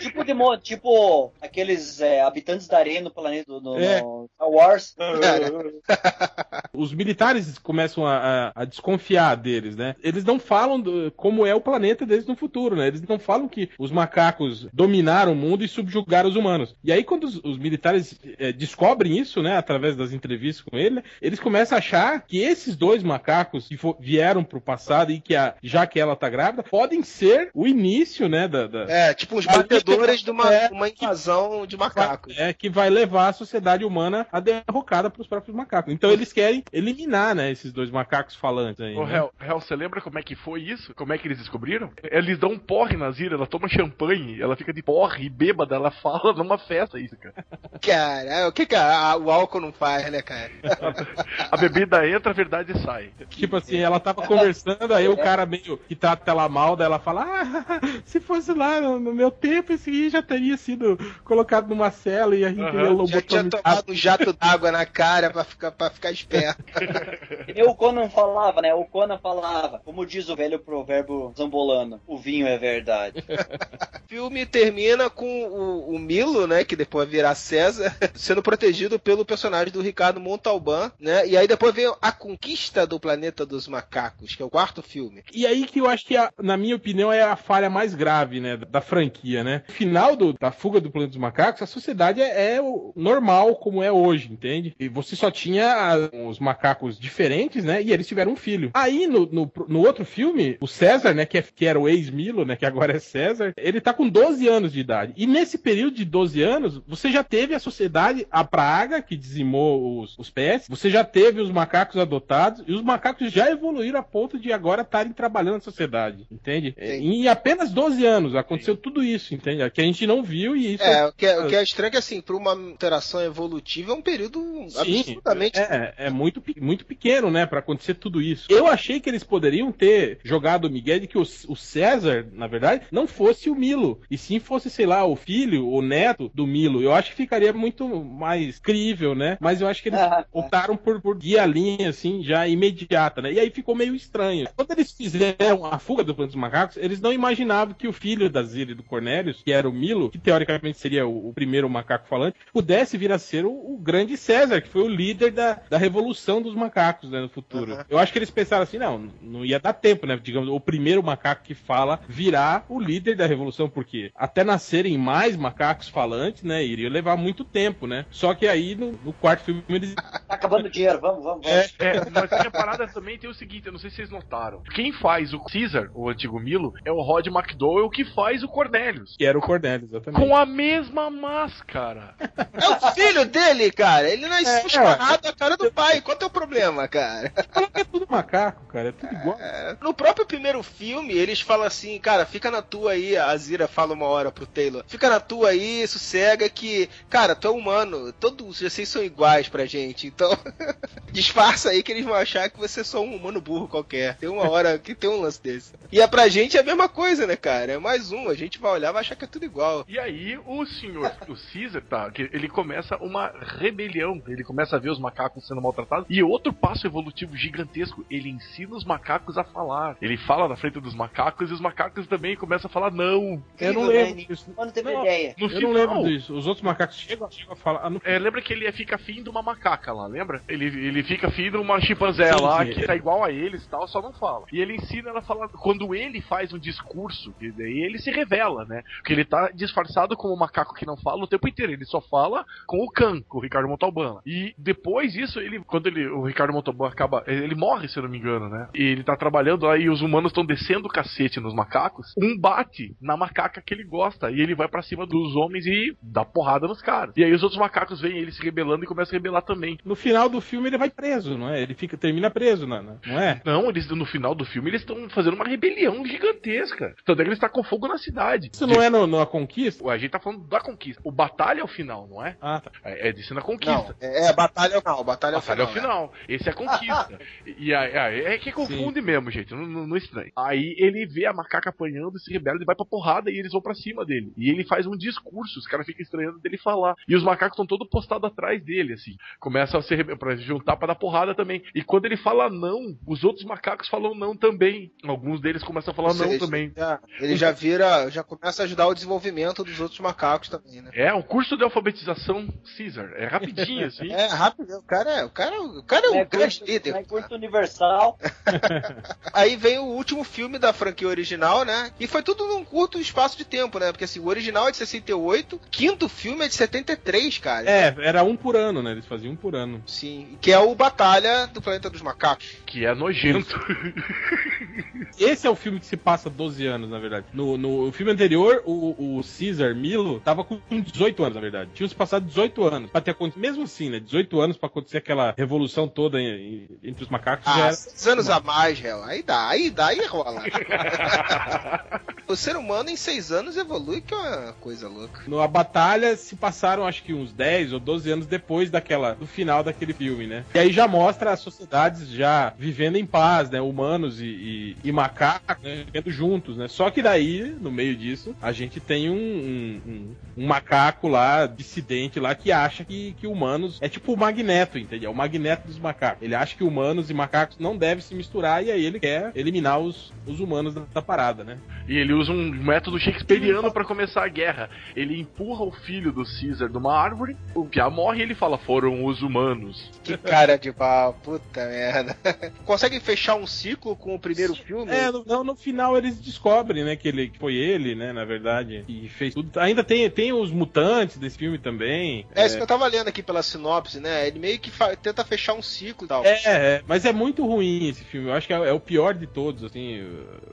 Tipo, demo, tipo aqueles é, habitantes da areia no planeta do no, É. no Star Wars. <laughs> Os militares começam a, a- a desconfiar deles, né? Eles não falam do- como é o planeta deles no futuro, né? Eles não falam que os macacos dominaram o mundo e subjugaram os humanos. E aí, quando os, os militares eh, descobrem isso, né? Através das entrevistas com ele, eles começam a achar que esses dois macacos que vieram pro passado e que a, já que ela tá grávida, podem ser o início, né? Da, da- É, tipo Ali batedores de uma, é, uma invasão de macacos. É, que vai levar a sociedade humana à derrocada pros próprios macacos. Então eles querem eliminar, né, esses dois macacos falantes aí. Ô, né? Hel, Hel, você lembra como é que foi isso? Como é que eles descobriram? Eles dão um porre na Zira, ela toma champanhe, ela fica de porre e bêbada, ela <laughs> fala numa festa isso, cara. Cara, o que, que a- o álcool não faz, né, cara? <laughs> A bebida entra, a verdade sai. Tipo assim, ela tava conversando, aí o cara meio que trata ela mal, daí ela fala: Ah, <laughs> se fosse lá no, no meu tempo, esse aí já teria sido colocado numa cela e a gente ia Já tinha tomado um jato d'água na cara pra ficar, pra ficar esperto. <laughs> E o Conan falava, né? O Conan falava, como diz o velho provérbio zambolano, o vinho é verdade. <laughs> O filme termina com o, o Milo, né, que depois virar César, sendo protegido pelo personagem do Ricardo Montalban, né? E aí depois vem a conquista do planeta dos macacos, que é o quarto filme. E aí que eu acho que, a- na minha opinião, é a falha mais grave, né, da franquia, né? Final do- da fuga do planeta dos macacos, a sociedade é, é normal como é hoje, entende? E você só tinha a- os macacos diferentes, né? E eles tiveram um filho. Aí, no, no, no outro filme, o César, né, que, é- que era o ex-Milo, né, que agora é César, ele tá com 12 anos de idade. E nesse período de 12 anos, você já teve a sociedade, a praga, que dizimou os, os pés, você já teve os macacos adotados, e os macacos já evoluíram a ponto de agora estarem trabalhando na sociedade, entende? Sim. Em apenas 12 anos aconteceu tudo isso, entende? Que a gente não viu e isso É, o que é, o que é estranho é que, assim, pra uma interação evolutiva é um período Sim, absolutamente. é, é muito, pe- muito pequeno, né, Pra acontecer tudo isso. Eu achei que eles poderiam ter jogado o Miguel de que o, o César, na verdade, não fosse o Milo, e sim fosse, sei lá, o filho, o neto do Milo. Eu acho que ficaria muito mais crível, né? Mas eu acho que eles Ah, optaram por, por guiar a linha, assim, já imediata, né? E aí ficou meio estranho. Quando eles fizeram a fuga do Planeta dos Macacos, eles não imaginavam que o filho da Zira e do Cornelius, que era o Milo, que teoricamente seria o, o primeiro macaco falante, pudesse vir a ser o, o grande César, que foi o líder da, da revolução dos macacos, né, no futuro. Aham. Eu acho que eles pensaram assim, não, não ia dar tempo, né? Digamos, o primeiro macaco que fala virar o líder da revolução, porque até nascerem mais macacos falantes, né, iria levar muito tempo, né? Só que aí no, no quarto filme eles Tá acabando o dinheiro, vamos, vamos. É, é, mas a parada também tem o seguinte, eu não sei se vocês notaram. Quem faz o Caesar, o antigo Milo, é o Rod McDowell que faz o Cornelius. Que era o Cornelius, exatamente. Com a mesma máscara. <laughs> É o filho dele, cara. Ele nasceu É, esparrado a cara do pai. Qual é o problema, cara? É tudo macaco, cara. É tudo igual. É, no próprio primeiro filme, eles falam assim, cara, fica na tua aí, a Zira fala uma hora pro Taylor, fica na tua aí, sossega que, cara, tu é humano, todos vocês são iguais pra gente, então <laughs> disfarça aí que eles vão achar que você é só um humano burro qualquer. Tem uma hora que tem um lance desse. E é pra gente a mesma coisa, né, cara? É mais um, a gente vai olhar e vai achar que é tudo igual. E aí o senhor, o Caesar, tá, que ele começa uma rebelião. Ele começa a ver os macacos sendo maltratados. E outro passo evolutivo gigantesco, ele ensina os macacos a falar. Ele fala na frente dos macacos e os macacos também começam a falar não. Eu não lembro disso. Quando teve Não, ideia. No Eu final, não lembro disso. Os outros macacos chegam, chegam a falar. ah, no- É, lembra que ele fica afim de uma macaca lá, lembra? Ele, ele fica afim de uma chimpanzé Sim, lá sim. que tá igual a eles e tal, só não fala. E ele ensina ela a falar. Quando ele faz um discurso, que daí ele se revela, né? Porque ele tá disfarçado como um macaco que não fala o tempo inteiro. Ele só fala com o Khan, com o Ricardo Montalbán. E depois disso, ele, quando ele, o Ricardo Montalbán acaba. Ele morre, se eu não me engano, né? E ele tá trabalhando lá e os humanos estão descendo o cacete nos macacos. Um bate na macaca que ele gosta. E ele vai pra cima dos homens e dá porrada nos caras. E aí os outros macacos veem ele se rebelando e começam a rebelar também. No final do filme ele vai preso, não é? Ele fica, termina preso, não, não não é? Não, eles no final do filme eles estão fazendo uma rebelião gigantesca. Tanto é que eles estão com fogo na cidade. Isso não é no, na conquista? A gente tá falando da conquista. O batalha é o final, não é? Ah, tá. É, é disso na Não, conquista. é, é batalha não, batalha, Batalha é o né? final. Esse é a conquista. <laughs> e aí, aí, é que confunde mesmo, gente. Não, não, não estranhe. Aí ele vê a macaca apanhando, se rebela e vai pra porrada e eles vão pra cima dele. E ele faz um discurso, os caras ficam estranhando dele falar. E os macacos estão todos postados atrás dele, assim. Começam a se pra juntar pra dar porrada também. E quando ele fala não, os outros macacos falam não também. Alguns deles começam a falar Ou não seja, também. já- ele já vira, já começa a ajudar o desenvolvimento dos outros macacos também, né? É, um curso de alfabetização Caesar. É rapidinho, assim. <laughs> É, rápido. O cara é, o cara, o cara é um é grande curso, líder. é curso universal. <laughs> Aí vem o último filme da franquia original, né? E foi tudo num curto espaço de tempo, né? Porque assim, o original é de 68, quinto filme é de 73, cara. É, era um por ano, né? Eles faziam um por ano. Sim, que é o Batalha do Planeta dos Macacos. Que é nojento. <laughs> Esse é o filme que se passa 12 anos, na verdade. No, no filme anterior, o, o Caesar Milo tava com 18 anos, na verdade. Tinha se passado 18 anos. Pra ter acontecido, mesmo assim, né? 18 anos pra acontecer aquela revolução toda em- em- entre os macacos já Ah, era. seis anos a mais, réu. Aí dá, aí dá, aí rola. <laughs> o ser humano em seis anos evolui, que é uma coisa louca. A batalha se passaram, acho que uns 10 ou 12 anos depois daquela, do final daquele filme, né? E aí já mostra as sociedades já vivendo em paz, né? Humanos e, e, e macacos, né? Vivendo juntos, né? Só que daí, no meio disso, a gente tem um, um, um- um macaco lá, dissidente lá, que acha que, que humanos é tipo o magneto, entendeu? O magneto dos macacos. Ele acha que humanos e macacos não devem se misturar e aí ele quer eliminar os, os humanos da, da parada, né? E ele usa um método shakespeariano pra começar a guerra. Ele empurra o filho do Caesar de uma árvore, o Pia morre e ele fala: foram os humanos. Que cara de pau, puta merda. <laughs> Consegue fechar um ciclo com o primeiro filme? É, no, no final eles descobrem, né, que ele que foi ele, né, na verdade, e fez tudo. Ainda tem, tem os mutantes desse filme também. É isso que eu tava lendo aqui pela sinopse, né? Ele meio que tenta fechar um ciclo e tal. É, é, mas é muito ruim esse filme. Eu acho que é, é o pior de todos, assim.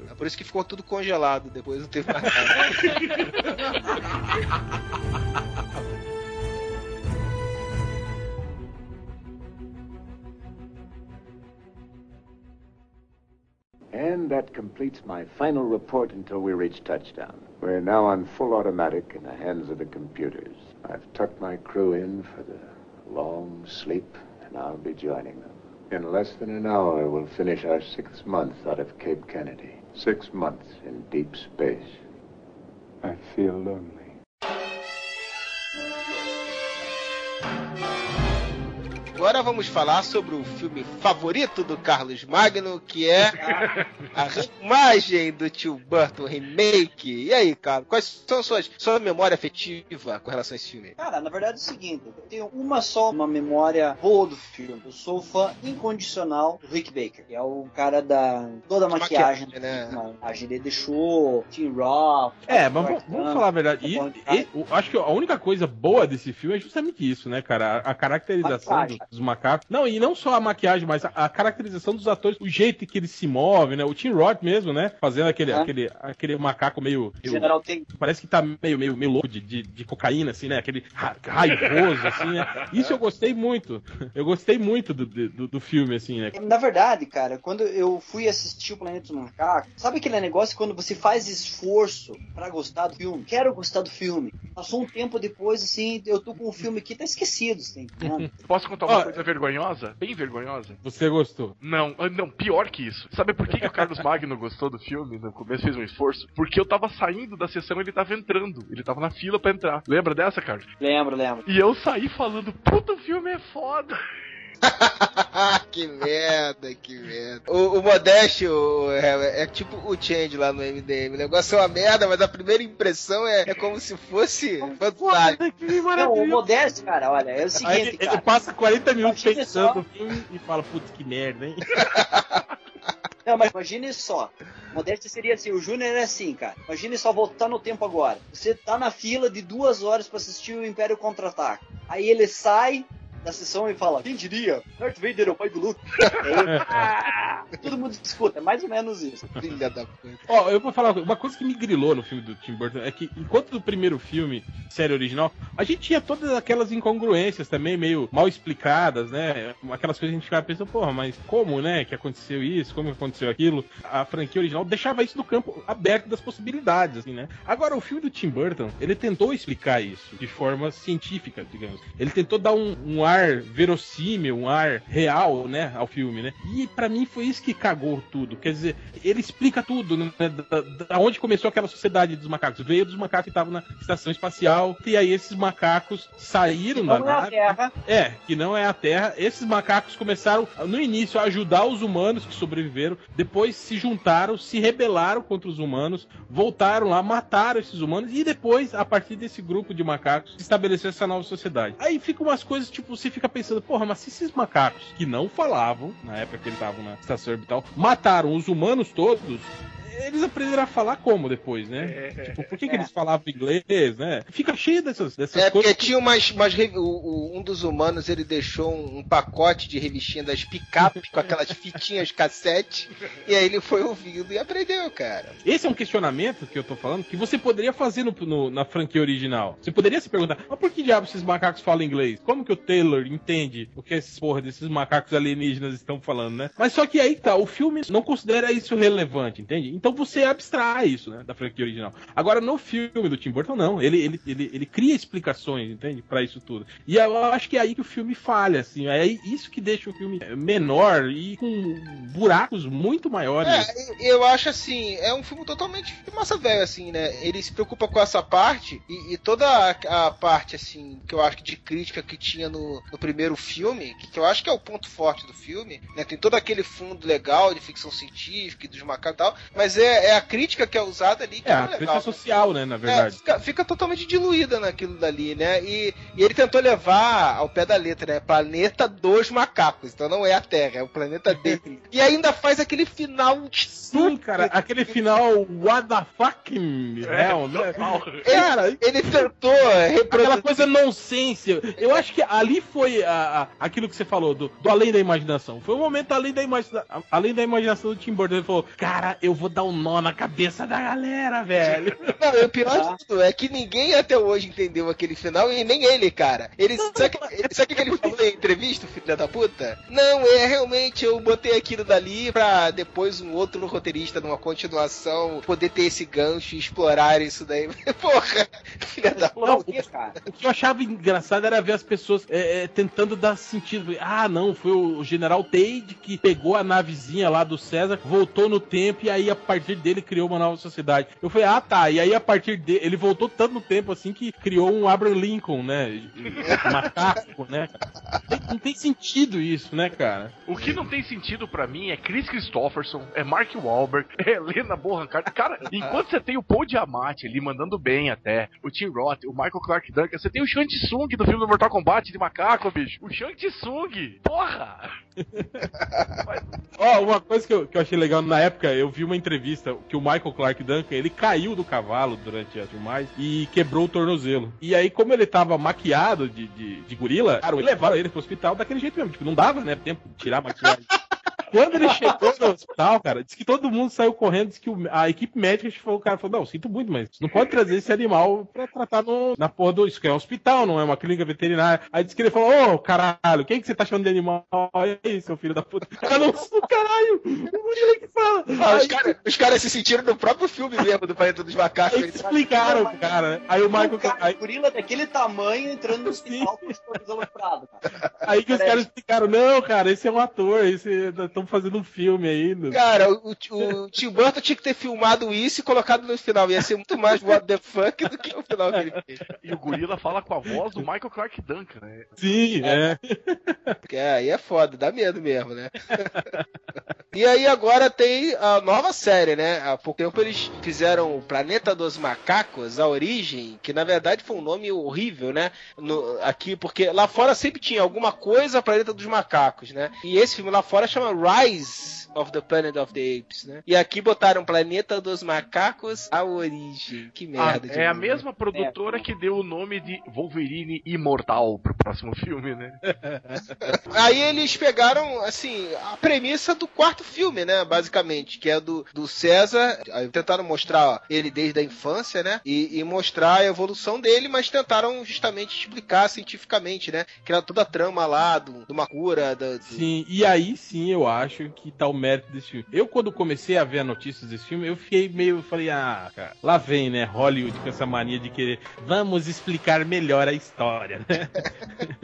É por isso que ficou tudo congelado depois não teve mais And that completes my final report until we reach touchdown. We're now on full automatic in the hands of the computers. I've tucked my crew in for the long sleep, and I'll be joining them. In less than an hour, we'll finish our sixth month out of Cape Kennedy. Six months in deep space. I feel lonely. Agora vamos falar sobre o filme favorito do Carlos Magno, que é a <laughs> reimagem do Tio Burton remake. E aí, cara, quais são suas sua memória afetiva com relação a esse filme? Cara, na verdade é o seguinte, eu tenho uma só uma memória boa do filme. Eu sou fã incondicional do Rick Baker, que é o cara da toda a maquiagem, maquiagem, né? A maquiagem dele deixou Tim Roth. É, mas vamos, falar a verdade. E, bom, e- eu acho que a única coisa boa desse filme é justamente isso, né, cara? A, a caracterização do. Dos macacos. Não, e não só a maquiagem, mas a, a caracterização dos atores, o jeito que eles se movem, né? O Tim Roth mesmo, né? Fazendo aquele, É. aquele, aquele macaco meio. meio- General tem. Parece que tá meio, meio, meio louco de, de, de cocaína, assim, né? Aquele ra- raivoso, assim, né? Isso eu gostei muito. Eu gostei muito do, do, do filme, assim, né? Na verdade, cara, quando eu fui assistir o Planeta dos Macacos, sabe aquele negócio quando você faz esforço pra gostar do filme? Quero gostar do filme. Passou um tempo depois, assim, eu tô com o filme aqui, tá esquecido, tá entendendo? <laughs> Posso contar uma Coisa vergonhosa? Bem vergonhosa? Você gostou. Não, ah, não, pior que isso. Sabe por que, que o Carlos <laughs> Magno gostou do filme? No começo fez um esforço? Porque eu tava saindo da sessão e ele tava entrando. Ele tava na fila pra entrar. Lembra dessa, Carlos? lembro, lembro. E eu saí falando, puta, o filme é foda. <laughs> <laughs> que merda, que merda. O, o Modeste o- é, é tipo o Change lá no MDM. O negócio é uma merda, mas a primeira impressão é, é como se fosse fantástico. que Não, o Modesto, cara, olha, é o seguinte, ele, ele cara. passa 40 minutos pensando no filme e fala, putz, que merda, hein? <laughs> Não, mas imagine só. Modéstia seria assim, o Júnior é assim, cara. Imagine só voltar no tempo agora. Você tá na fila de duas horas pra assistir o Império Contra-Ataque. Aí ele sai da sessão e fala, quem diria? Darth Vader é o pai do Luke. Aí, <laughs> todo mundo escuta, é mais ou menos isso. Filha da puta. Ó, eu vou falar uma coisa que me grilou no filme do Tim Burton é que enquanto do primeiro filme, série original, a gente tinha todas aquelas incongruências também meio mal explicadas, né? Aquelas coisas que a gente ficava pensando, porra, mas como, né, que aconteceu isso, como aconteceu aquilo? A franquia original deixava isso no campo aberto das possibilidades, assim, né? Agora o filme do Tim Burton, ele tentou explicar isso de forma científica, digamos. Ele tentou dar um, um ar verossímil, um ar real, né, ao filme, né? E pra mim foi isso que cagou tudo. Quer dizer, ele explica tudo, né? Da, da onde começou aquela sociedade dos macacos. Veio dos macacos que estavam na estação espacial, e aí esses macacos saíram da é. Terra. É, que não é a Terra. Esses macacos começaram, no início, a ajudar os humanos que sobreviveram. Depois se juntaram, se rebelaram contra os humanos, voltaram lá, mataram esses humanos. E depois, a partir desse grupo de macacos, se estabeleceu essa nova sociedade. Aí fica umas coisas, tipo, você fica pensando, porra, mas se esses macacos que não falavam, na época que eles estavam na estação orbital, mataram os humanos todos. Eles aprenderam a falar como depois, né? Tipo, por que, que É. eles falavam inglês, né? Fica cheio dessas, dessas É, porque coisas. tinha umas. umas o- o- um dos humanos ele deixou um, um pacote de revistinha das picape com aquelas fitinhas cassete. E aí ele foi ouvindo e aprendeu, cara. Esse é um questionamento que eu tô falando que você poderia fazer no- no- na franquia original. Você poderia se perguntar, mas por que diabos esses macacos falam inglês? Como que o Taylor entende o que esses porra desses macacos alienígenas estão falando, né? Mas só que aí tá, o filme não considera isso relevante, entende? Então você abstrai isso, né, da franquia original. Agora no filme do Tim Burton não, ele ele, ele, ele cria explicações, entende? Pra isso tudo. E eu acho que é aí que o filme falha, assim, é isso que deixa o filme menor e com buracos muito maiores. É, eu acho assim, é um filme totalmente massa velha, assim, né? Ele se preocupa com essa parte e, e toda a, a parte, assim, que eu acho que de crítica que tinha no, no primeiro filme, que, que eu acho que é o ponto forte do filme, né? Tem todo aquele fundo legal de ficção científica e dos macacos e tal, mas é, é a crítica que é usada ali que É, é, a legal. crítica social, né, na É, verdade. fica, fica totalmente diluída naquilo dali, né? E, e ele tentou levar ao pé da letra, né? Planeta dos macacos. Então não é a Terra, é o planeta dele. <laughs> e ainda faz aquele final. Sim, cara, aquele final what the hell, né? Cara, Ele tentou reproduzir. aquela coisa nonsense. Eu acho que ali foi a- a- aquilo que você falou, do, do além da imaginação. Foi um momento além da, imagina, além da imaginação do Tim Burton. Ele falou, cara, eu vou dar um nó na cabeça da galera, velho. Não, o pior de tudo é que ninguém até hoje entendeu aquele final e nem ele, cara. Ele sabe, que- ele- sabe o que ele falou em entrevista, filho da puta? Não, é realmente eu botei aquilo dali pra depois um outro roteirista numa continuação poder ter esse gancho e explorar isso daí. <laughs> Porra, filha da Não, o puta. que, cara? O que eu achava engraçado era ver as pessoas é, é, tentando dar sentido. Ah, não, foi o general Tade que pegou a navezinha lá do César, voltou no tempo e aí a partir dele criou uma nova sociedade. Eu falei, ah tá, e aí a partir dele, ele voltou tanto no tempo assim que criou um Abraham Lincoln, né? Macaco, né? Não tem sentido isso, né, cara? O que não tem sentido pra mim é Chris Christopherson, é Mark Wahlberg, <laughs> é Helena Bonham Carter. Cara, enquanto você tem o Paul Diamante ali mandando bem até, o Tim Roth, o Michael Clark Duncan, você tem o Shang Tsung do filme do Mortal Kombat de macaco, bicho. O Shang Tsung. Porra! Ó, uma coisa que eu, que eu achei legal na época, eu vi uma entrevista que o Michael Clark Duncan, ele caiu do cavalo durante as filmagens e quebrou o tornozelo. E aí, como ele tava maquiado de, de, de gorila, cara, levaram ele pro hospital daquele jeito mesmo. Tipo, não dava, né, tempo de tirar a maquiagem. Quando ele chegou no hospital, cara, disse que todo mundo saiu correndo, disse que o- a equipe médica falou, o cara falou, não, sinto muito, mas não pode trazer esse animal pra tratar no, na porra do. Isso que é um hospital, não é uma clínica veterinária. Aí disse que ele falou, ô, caralho, quem que você tá chamando de animal? Olha aí, seu filho da puta. Eu não sou caralho, o gorila que fala. Ah, os Aí- caras os caras se sentiram no próprio filme mesmo do Planeta dos Macacos. Aí explicaram pro cara, né? Aí o Michael. cara, Aí, gorila daquele tamanho entrando no hospital com o sorriso aloprado, cara. aí que os caras explicaram, não, cara, esse é um ator, esse estão fazendo um filme aí. no- Cara, o, o Tim Burton tinha que ter filmado isso e colocado no final. Ia ser muito mais what the fuck do que o final que ele fez. E o gorila fala com a voz do Michael Clark Duncan, né? Sim, é. Porque aí é foda, dá medo mesmo, né? <laughs> e aí agora tem a nova série, né? Há pouco tempo eles fizeram o Planeta dos Macacos, a origem, que na verdade foi um nome horrível, né? No- aqui, porque lá fora sempre tinha alguma coisa Planeta dos Macacos, né? E esse filme lá fora chama Rise of the Planet of the Apes, né? E aqui botaram Planeta dos Macacos, a origem. Que Ah, merda. de é a mesma produtora que deu o nome de Wolverine Imortal pro próximo filme, né? <laughs> Aí eles pegaram, assim, a premissa do quarto filme, né? Basicamente, que é do, do César. Aí tentaram mostrar ó, ele desde a infância, né? E, e mostrar a evolução dele, mas tentaram justamente explicar cientificamente, né? Que era toda a trama lá do, de uma cura. Do, do- Sim, e aí sim eu acho que tá o mérito desse filme. Eu, quando comecei a ver as notícias desse filme, eu fiquei meio. Falei, ah, cara, lá vem, né? Hollywood com essa mania de querer. Vamos explicar melhor a história, né?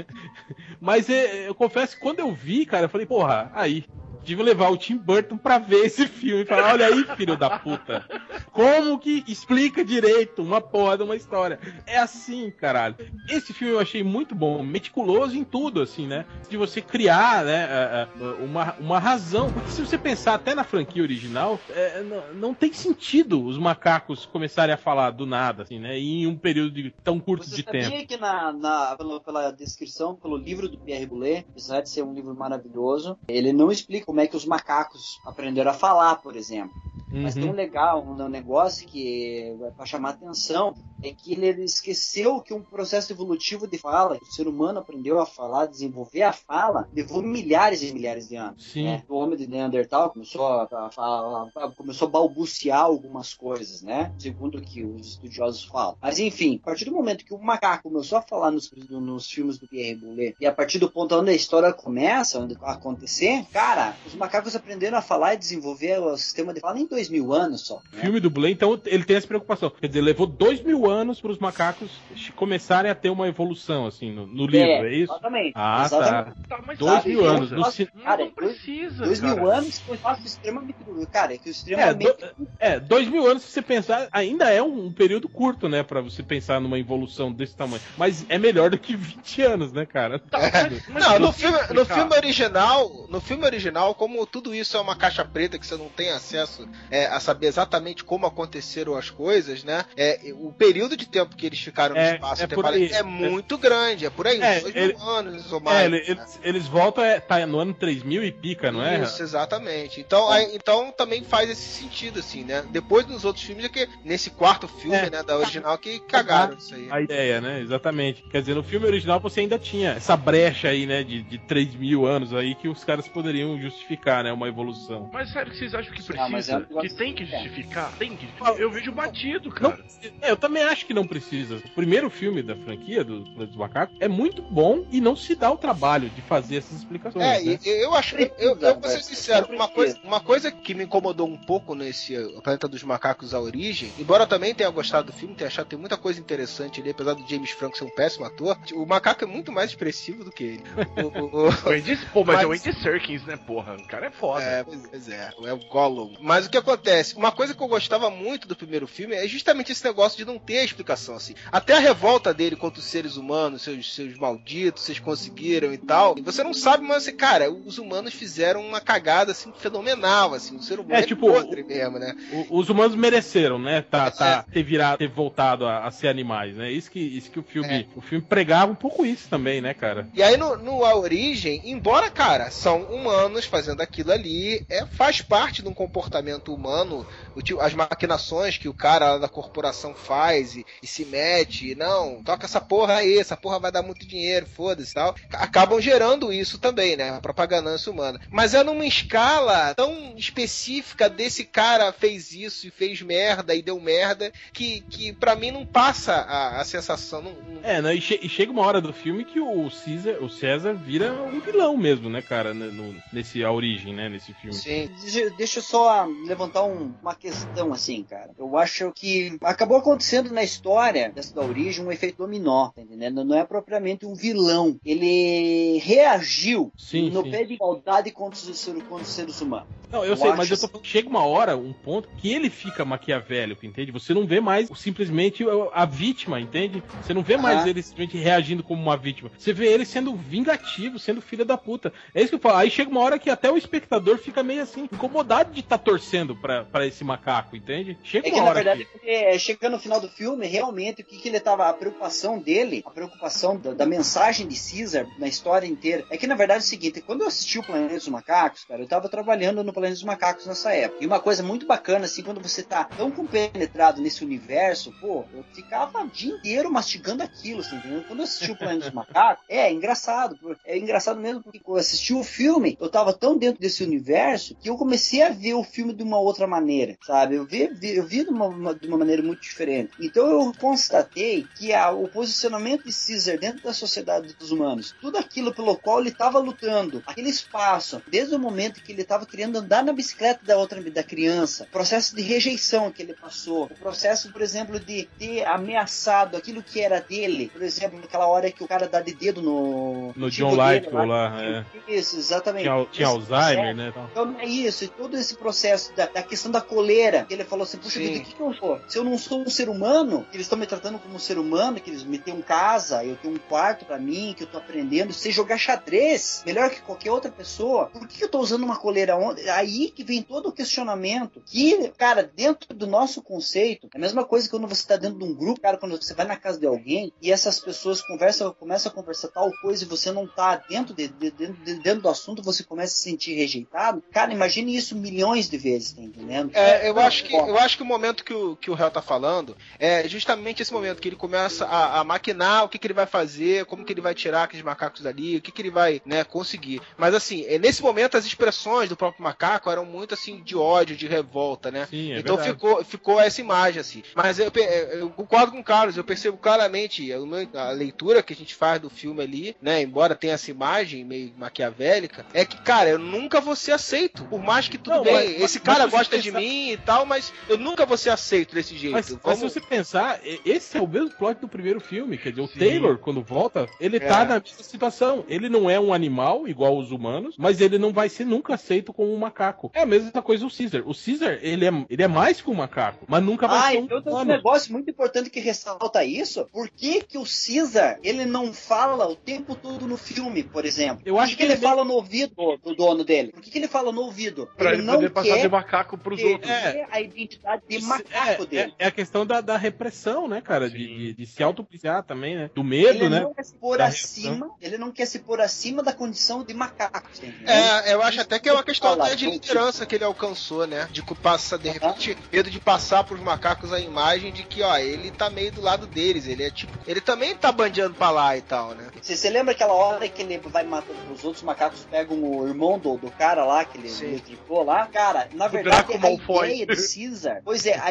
<laughs> Mas é, eu confesso que quando eu vi, cara, eu falei, porra, aí. Tive levar o Tim Burton pra ver esse filme e falar: olha aí, filho da puta. Como que explica direito uma porra de uma história? É assim, caralho. Esse filme eu achei muito bom, meticuloso em tudo, assim, né? De você criar, né, uma, uma razão. Porque se você pensar até na franquia original, é, não, não tem sentido os macacos começarem a falar do nada, assim, né? Em um período de- tão curto Você de sabia tempo. que na, na- pela, pela descrição, pelo livro do Pierre Boulet, apesar de ser um livro maravilhoso, ele não explica como é que os macacos aprenderam a falar, por exemplo. Mas tem um Uhum. legal, um negócio que é para chamar atenção, é que ele, esqueceu que um processo evolutivo de fala, que o ser humano aprendeu a falar, desenvolver a fala, levou milhares e milhares de anos. Né? O homem de Neandertal começou a, a- a- a- começou a balbuciar algumas coisas, né? Segundo o que os estudiosos falam. Mas enfim, a partir do momento que o macaco começou a falar nos, nos filmes do Pierre Boulet, e a partir do ponto onde a história começa, onde acontecer, cara, os macacos aprenderam a falar e desenvolver o sistema de fala em dois mil anos só. né? filme do Blade, então ele tem essa preocupação. Quer dizer, levou dois mil anos para os macacos começarem a ter uma evolução, assim, no, no livro, é isso? Exatamente. Ah, exatamente. tá. Tá, Dois sabe, mil anos. No Cara, não precisa. Dois cara. mil anos foi um espaço extremamente. Cara, é que o É, extremamente. do- é, dois mil anos, se você pensar, ainda é um, período curto, né, Pra você pensar numa evolução desse tamanho. Mas é melhor do que 20 anos, né, cara? Tá, mas- <laughs> mas Não, no filme, no filme original, no filme original, como tudo isso é uma caixa preta que você não tem acesso é, a saber exatamente como aconteceram as coisas, né? É, o período de tempo que eles ficaram no É, espaço é aí. é muito grande, é por aí, É, dois ele- mil anos ou É, mais. ele- né? eles, eles voltam, é, tá no ano 3000 e pica, não é? Isso, exatamente. Então, aí- então também faz esse sentido, assim, né? Depois nos outros filmes é que nesse quarto filme, É. né, da original, que cagaram isso aí. A ideia, né? Exatamente. Quer dizer, no filme original você ainda tinha essa brecha aí, né? De, de 3 mil anos aí que os caras poderiam justificar, né? Uma evolução. Mas sério que vocês acham que Ah, mas é precisa? um que tem que negócio- justificar? Tem que justificar. Eu vejo batido, Não, cara. é, eu também acho que não precisa. O primeiro filme da franquia, do Planeta dos Macacos, é muito bom e não se dá o trabalho de fazer essas explicações. É, né? eu acho, eu, eu, eu vou ser sincero, uma coisa, uma coisa que me incomodou um pouco nesse Planeta dos Macacos a origem, embora eu também tenha gostado do filme, tenha achado que tem muita coisa interessante ali, apesar do James Franco ser um péssimo ator, o macaco é muito mais expressivo do que ele. <laughs> O- o- o- O Andy, pô, mas, Mas- é o Andy Serkins, né, porra? O cara é foda. É, pois é, é o Gollum. Mas o que acontece? Uma coisa que eu gostava muito do primeiro filme é justamente esse negócio de não ter explicação, assim. Até a revolta dele contra os seres humanos, seus, seus malditos, vocês conseguiram e tal. E você não sabe, mas, assim, cara, os humanos fizeram uma cagada, assim, fenomenal, assim. O ser humano É, é, tipo, podre mesmo, né? O- os humanos mereceram, né? Tá, tá, ter virado, ter voltado a, a ser animais, né? Isso que, isso que o filme, É. o filme pregava um pouco isso também, né, cara? E aí no, no A Origem, embora, cara, são humanos fazendo aquilo ali, é, faz parte de um comportamento humano, o as maquinações que o cara da corporação faz e, e se mete, não, toca essa porra aí, essa porra vai dar muito dinheiro, foda-se tal, acabam gerando isso também, né, a própria ganância humana. Mas é numa escala tão específica desse cara fez isso e fez merda e deu merda, que, que para mim não passa a, a sensação, não, não- É, né? E, che- e chega uma hora do filme que o César, o César vira um vilão mesmo, né, cara? né, no- nesse A Origem, né? Nesse filme. Sim. Deixa, eu só levantar um- uma questão assim, cara. Eu acho que acabou acontecendo na história dessa da origem um efeito dominó, tá entendendo? Não é propriamente um vilão. Ele reagiu Sim, no sim. pé de igualdade contra os, ser- contra os seres humanos. Não, eu, Eu sei, mas eu tô falando que chega uma hora, um ponto, que ele fica maquiavélico, entende? Você não vê mais simplesmente a vítima, entende? Você não vê mais ele simplesmente reagindo como uma vítima. Você vê ele sendo vingativo, sendo filho da puta. É isso que eu falo. Aí chega uma hora que até o espectador fica meio assim, incomodado de estar torcendo pra, pra esse macaco, entende? Chega É que uma na hora verdade, que... é, chegando no final do filme, realmente o que, que ele tava. A preocupação dele, a preocupação da, da mensagem de Caesar na história inteira. É que na verdade é o seguinte: quando eu assisti o Planeta dos Macacos, cara, eu tava trabalhando no Planeta dos Macacos nessa época. E uma coisa muito bacana, assim, quando você tá tão compenetrado nesse universo, pô, eu ficava o dia inteiro mastigando aquilo, assim, entendeu? Quando eu assisti o Planeta dos Macacos, é, engraçado. pô, É engraçado mesmo porque quando eu assisti o filme, eu tava tão dentro desse universo que eu comecei a ver o filme de uma outra maneira, sabe? Eu vi, vi- eu vi de uma, de uma maneira muito diferente. Então eu constatei que a- o posicionamento de Caesar dentro da sociedade dos humanos, tudo aquilo pelo qual ele estava lutando, aquele espaço, desde o momento que ele estava querendo andar na bicicleta da outra da criança, o processo de rejeição que ele passou, o processo, por exemplo, de ter ameaçado aquilo que era dele, por exemplo, naquela hora que o cara dá de dedo no No tipo John dele Lithgow lá, é. Isso, exatamente. Tinha, tinha Alzheimer, né? tal. então é isso, e todo esse processo da, da questão da coleira, que ele falou assim, puxa Sim. vida, o que, que eu sou? Se eu não sou um ser humano, que eles estão me tratando como um ser humano, que eles me têm um casa, eu tenho um quarto pra mim, que eu tô aprendendo, sei jogar xadrez, melhor que qualquer outra pessoa, por que, que eu tô usando uma coleira onde? Aí que vem todo o questionamento, que, cara, dentro do nosso conceito, é a mesma coisa que quando você tá dentro de um grupo, cara, quando você vai na casa de alguém, e essas pessoas conversam, começam a conversar tal coisa e você não tá dentro, de, de- de- de- dentro do assunto, você começa a se sentir rejeitado, cara, imagine isso milhões de vezes, tá entendendo? É, eu acho que eu acho que o momento que o, que o réu tá falando é justamente esse momento que ele começa a, a maquinar o que, que ele vai fazer, como que ele vai tirar aqueles macacos dali, o que, que ele vai né, conseguir. Mas assim, é, nesse momento as expressões do próprio macaco eram muito assim de ódio, de revolta, né? Sim, é então verdade. ficou, ficou essa imagem assim. Mas eu, pe- eu concordo com o Carlos, eu percebo claramente meu- a leitura que a gente faz do filme ali, né? Embora tenha essa imagem meio maquiavélica, é que, cara, eu nunca vou ser aceito. Por mais que tudo Não, bem, mas- esse mas cara você gosta de pensar- mim e tal, mas eu nunca vou ser aceito desse jeito. Mas, mas Como- se você pensar, esse é o mesmo plot do primeiro filme. Quer dizer, o Sim. Taylor, quando volta, ele É. tá na mesma situação. Ele não é um animal igual os humanos, mas ele não vai ser nunca aceito como um macaco. É a mesma coisa o Caesar. O Caesar, ele é, ele é mais que um macaco, mas nunca vai Ah, ser então um tem um humano. negócio muito importante que ressalta isso. Por que, que o Caesar ele não fala o tempo todo no filme, por exemplo? Eu acho que, que ele ele- fala no ouvido do dono dele? Por que, que ele fala no ouvido? Pra ele, não poder passar de macaco pros outros. É. a identidade de Isso- macaco é, dele. É, é a questão da, da repressão, né, cara? De, de, de se autopoliciar também, né? Do medo, ele né? não quer se pôr Da acima, ele não quer se pôr acima da condição de macaco. É, eu acho até que é uma questão até de liderança que ele alcançou, né? De passar, de repente, medo de passar pros macacos a imagem de que, ó, ele tá meio do lado deles. Ele é tipo. Ele também tá bandeando pra lá e tal, né? Você, você lembra aquela hora que ele vai matando os outros macacos, pegam o irmão do, do cara lá, que ele eletricou lá? Cara, na verdade, a Malfoy. ideia do Caesar. Pois é, a,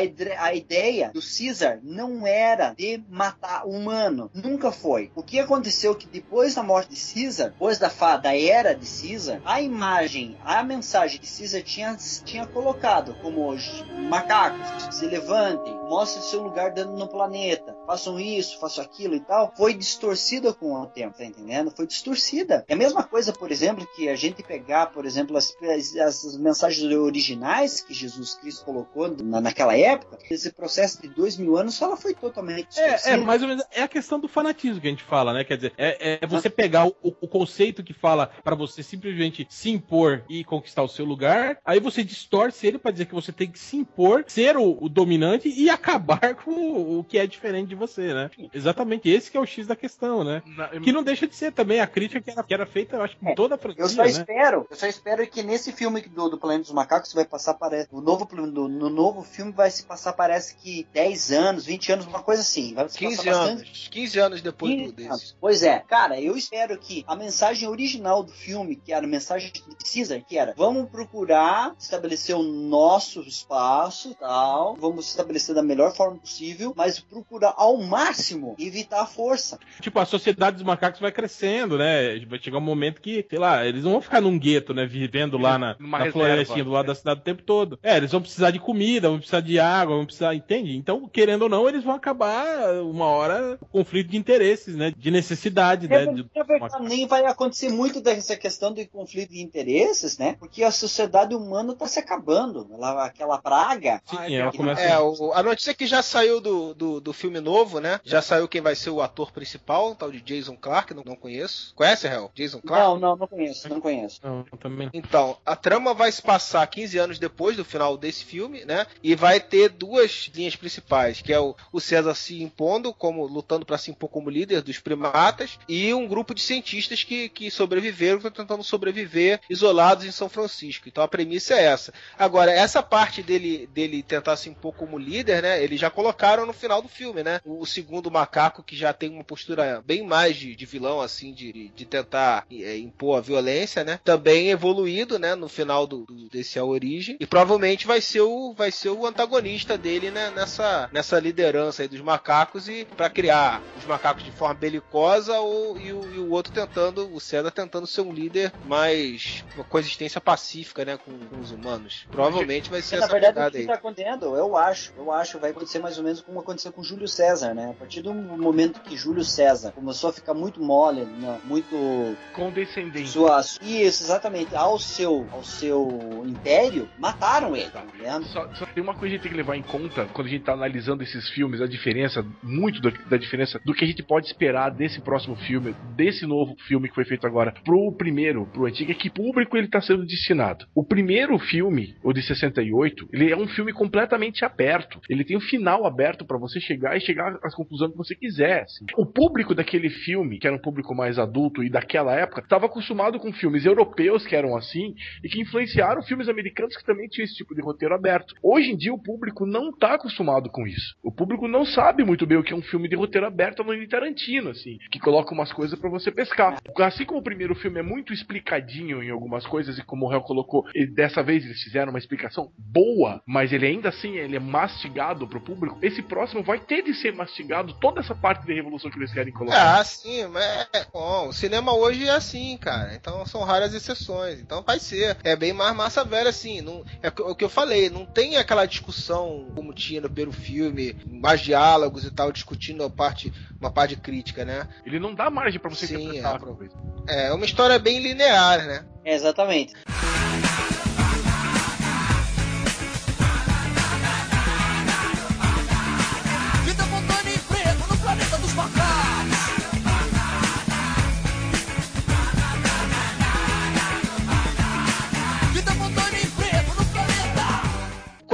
a ideia do Caesar não era de matar humano. Nunca foi. O que aconteceu que depois da morte de Caesar, depois da, fa- da era de Caesar, a imagem, a mensagem que Caesar tinha, tinha colocado como os macacos se levantem, mostre seu lugar dentro no planeta, façam isso, façam aquilo e tal, foi distorcida com o tempo, tá entendendo? Foi distorcida. É a mesma coisa, por exemplo, que a gente pegar, por exemplo, as, as, as mensagens originais que Jesus Cristo colocou na, naquela época, esse processo de dois mil anos, ela foi totalmente distorcida. É, é, mais ou menos, é a questão do fanatismo que a gente fala, né? Quer dizer, é, é você pegar o, o conceito que fala para você simplesmente se impor e conquistar o seu lugar, aí você distorce ele para dizer que você tem que se impor, ser o, o dominante e acabar com o, que é diferente de você, né? Exatamente esse que é o X da questão, né? Na- Que não deixa de ser também a crítica que era, que era feita, eu acho, com É, toda a franquia, Eu só né? espero, eu só espero que nesse filme do, do Planeta dos Macacos vai passar parece o novo do, no novo filme vai se passar parece que 10 anos, 20 anos, uma coisa assim, vai se 15 passar bastante anos. 15 anos depois do 15 desse. anos. Pois é, cara, eu espero que a mensagem original do filme, que era a mensagem de Caesar, que era vamos procurar estabelecer o nosso espaço, tal, vamos estabelecer da melhor forma possível, mas procurar ao máximo evitar a força. Tipo, a sociedade dos macacos vai crescendo, né? Vai chegar um momento que, sei lá, eles não vão ficar num gueto, né? Vivendo lá na, Numa na reserva. florestinha do lado da cidade o tempo todo. É, eles vão precisar de comida, vão precisar de água, vão precisar, entende? Então, querendo ou não, eles vão acabar uma hora com conflito de interesses, né? De necessidade, né? de- Na verdade, nem vai acontecer muito dessa questão de conflito de interesses, né? Porque a sociedade humana está se acabando. Ela, aquela praga. Sim, ela começa É, o- a notícia que já saiu do, do, do filme novo, né? Já saiu quem vai ser o ator principal, o tal de Jason Clark, não, não conheço. Conhece, Hel? Jason Clark? Não, não, não conheço, não conheço. Não, também. Então, a trama vai se passar 15 anos depois do final desse filme, né? E vai ter duas linhas principais, que é o, o César se impondo, como lutando para se impor como líder dos primatas, e um grupo de cientistas que, que sobreviveram, que estão tentando sobreviver isolados em São Francisco. Então a premissa é essa. Agora, essa parte dele, dele tentar se impor como líder, né? Eles já colocaram no final do filme, né? O, segundo macaco, que já tem uma postura bem mais de, de vilão, assim, de, de tentar é, impor a violência, né? Também evoluído, né? No final do, do- desse A Origem. E provavelmente vai ser o, vai ser o antagonista dele, né? Nessa, nessa liderança aí dos macacos e para criar os macacos de forma belicosa ou, e, o, e o outro tentando, o César tentando ser um líder mais uma coexistência pacífica, né? Com, com os humanos. Provavelmente vai ser na essa verdade, o que aí. acontecendo, eu acho, eu acho, vai acontecer mais ou menos como aconteceu com Júlio César, né? A partir do momento que Júlio César começou a ficar muito mole, né? muito Condescendente. sua, isso, exatamente, ao seu, ao seu império, mataram ele, tá entendendo? Só, só tem uma coisa que a gente tem que levar em conta quando a gente tá analisando esses filmes, a diferença, muito da, da diferença do que a gente pode esperar desse próximo filme, desse novo filme que foi feito agora, pro primeiro, pro antigo, é que público ele tá sendo destinado. O primeiro filme, o de 68, ele é um filme completamente aberto. Ele tem o final aberto pra você chegar e chegar às conclusões que você quiser. assim. O público daquele filme, que era um público mais adulto e daquela época, estava acostumado com filmes europeus que eram assim e que influenciaram filmes americanos que também tinham esse tipo de roteiro aberto. Hoje em dia o público não tá acostumado com isso. O público não sabe muito bem o que é um filme de roteiro aberto no Tarantino, assim, que coloca umas coisas pra você pescar. Assim como o primeiro filme é muito explicadinho em algumas coisas e como o Hell colocou, dessa vez eles fizeram uma explicação boa, mas ele ainda assim ele é mastigado pro público. Esse próximo vai ter de ser mastigado toda essa parte de revolução que eles querem colocar. Ah, sim, mas é, bom, o cinema hoje é assim, cara. Então são raras exceções. Então vai ser. É bem mais massa velha, assim. Não, é o que eu falei, não tem aquela discussão como tinha no primeiro filme, mais diálogos e tal, discutindo a parte, uma parte crítica, né? Ele não dá margem pra você Sim, interpretar é, coisa. É uma história bem linear, né? É, exatamente.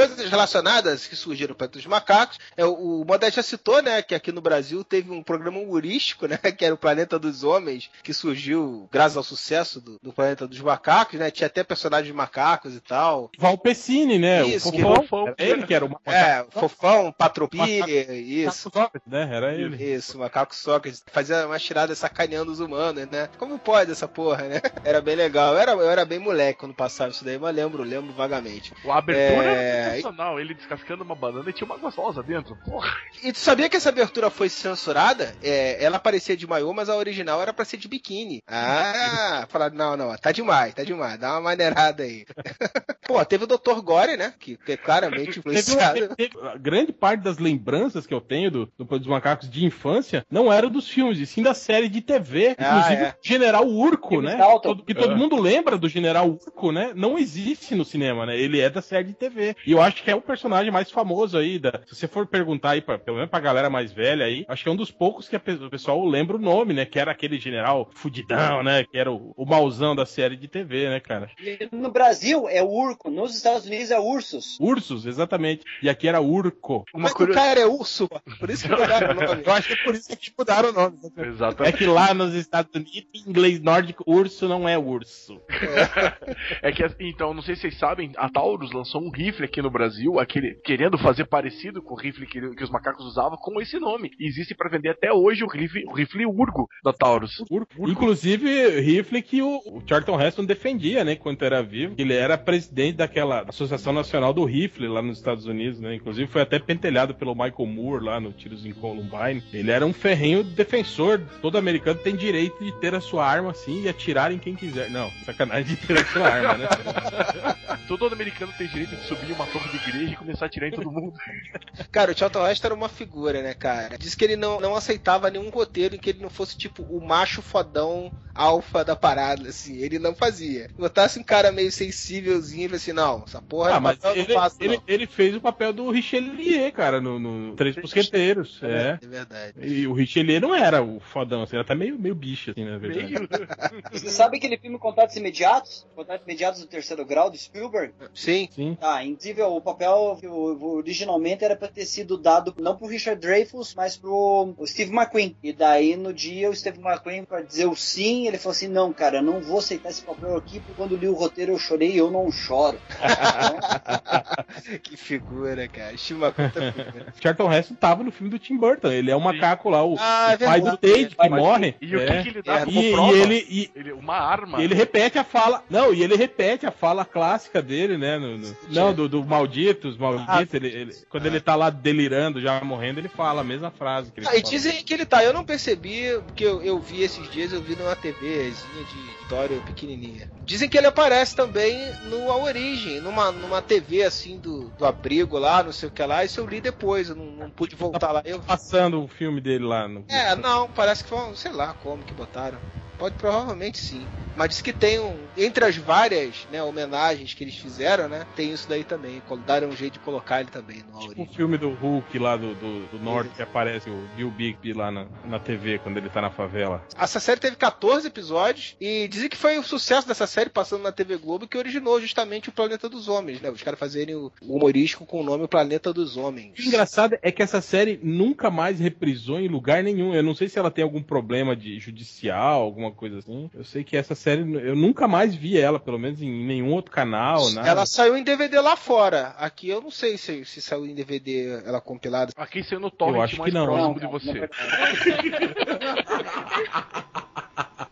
Coisas relacionadas que surgiram para os macacos. É, o, o Modeste já citou, né, que aqui no Brasil teve um programa humorístico, né, que era o Planeta dos Homens, que surgiu graças ao sucesso do, do Planeta dos Macacos, né? Tinha até personagens macacos e tal. Valpecini, né? Isso, o que Fofão, Fofão. era ele que era o macaco É, Fofão, Patropia, Macaco- isso. Sócrates, né? Era ele. Isso, macaco Sócrates fazia uma tirada sacaneando os humanos, né? Como pode essa porra, né? <laughs> Era bem legal. Eu era, eu era bem moleque quando passava isso daí, mas lembro, lembro vagamente. A abertura É, é sensacional. Ele descascando uma banana e tinha uma gostosa dentro. Porra. E tu sabia que essa abertura foi censurada? É, ela parecia de maiô, mas a original era pra ser de biquíni. Ah, <laughs> falaram, não, não, tá demais, tá demais, dá uma maneirada aí. <laughs> Pô, teve o Dr. Gore, né? Que, que é claramente influenciado. <laughs> teve- grande parte das lembranças que eu tenho do, do- dos macacos de infância não era dos filmes, e sim da série de TV. Ah, Inclusive, é. General Urco, né? Todo- que todo É. mundo lembra do General Urco, né? Não existe no cinema, né? Ele é da série de TV. E eu acho que é o personagem mais famoso aí. Da, se você for perguntar aí, pra, pelo menos pra galera mais velha aí, acho que é um dos poucos que a pe- o pessoal lembra o nome, né? Que era aquele general fudidão, né? Que era o, o mauzão da série de TV, né, cara? No Brasil é urco, nos Estados Unidos é ursos. Ursos, exatamente. E aqui era Urco. Uma Mas o curiosidade. cara é urso, por isso que mudaram o nome. <laughs> Eu acho que é por isso que mudaram o nome. É Exatamente. que lá nos Estados Unidos, em inglês nórdico, urso não é urso. <laughs> É que, então, não sei se vocês sabem, a Taurus lançou um rifle aqui no Brasil, aquele querendo fazer parecido com o rifle que, que os macacos usavam, com esse nome. E existe pra vender até hoje o rifle, o rifle Urgo da Taurus. Urco. Inclusive, rifle que o, o Charlton Heston defendia, né, enquanto era vivo. Ele era presidente daquela Associação Nacional do Rifle lá nos Estados Unidos, né? Inclusive foi até pentelhado pelo Michael Moore lá no Tiros em Columbine. Ele era um ferrenho defensor. Todo americano tem direito de ter a sua arma assim e atirar em quem quiser. Não, sacanagem de ter a sua arma, né? <laughs> Todo americano tem direito de subir uma torre de igreja e começar a atirar em todo mundo. <laughs> Cara, o Charlton Heston era uma figura, né, cara? Diz que ele não, não aceitava nenhum roteiro em que ele não fosse, tipo, o macho fodão alfa da parada, assim. Ele não fazia. Botasse um cara meio sensívelzinho e assim, não, essa porra Ah, é mas papel, ele, não faço, ele, não. ele fez o papel do Richelieu, cara, no, no Três Mosqueteiros. É. É verdade. E o Richelieu não era o fodão, assim, era até meio, meio bicho, assim, na verdade. Meio... <laughs> Você sabe aquele filme Contatos Imediatos? Contatos Imediatos do Terceiro Grau, do Spielberg? Sim. Sim. Ah, inclusive o papel originalmente era pra ter sido dado não pro Richard Dreyfuss, mas pro o Steve McQueen. E daí no dia o Steve McQueen para dizer o sim, ele falou assim: "Não, cara, eu não vou aceitar esse papel aqui, porque quando li o roteiro eu chorei e eu não choro". <laughs> que figura, cara. Tá figura. Charlton Heston tava no filme do Tim Burton. Ele é o macaco lá, o, Ah, é o pai do. Tate, que morre. E o É. que, que ele dá É, como E, prova? e ele, e, Ele- Uma arma. e ele repete a fala. Não, e ele repete a fala clássica dele, né? no- no- não, do, do malditos, malditos. ele, ele- quando ele tá lá delirando, já morrendo, ele fala a mesma frase que ele Ah, e dizem que ele tá. Eu não percebi, porque eu, eu vi esses dias, eu vi numa TVzinha de história pequenininha. Dizem que ele aparece também no A Origem, numa, numa TV assim do, do abrigo lá, não sei o que lá. Isso eu li depois, eu não, não pude voltar lá. Eu... Passando o filme dele lá. No... É, não, parece que foi, sei lá como que botaram. Pode provavelmente sim. Mas diz que tem um. Entre as várias né, homenagens que eles fizeram, né? Tem isso daí também. Deram um jeito de colocar ele também no Tipo o filme do Hulk lá do, do, do norte que aparece o Bill Bigby lá na, na TV quando ele tá na favela. Essa série teve 14 episódios e dizem que foi o sucesso dessa série passando na TV Globo que originou justamente o Planeta dos Homens, né? Os caras fazerem o o humorístico com o nome Planeta dos Homens. O engraçado é que essa série nunca mais reprisou em lugar nenhum. Eu não sei se ela tem algum problema de judicial, alguma coisa assim. Eu sei que essa série, eu nunca mais vi ela, pelo menos em nenhum outro canal, nada. Ela saiu em DVD lá fora. Aqui eu não sei se, se saiu em DVD ela compilada. Aqui sendo o Eu torrent acho que não. próximo Não, de você. é <laughs>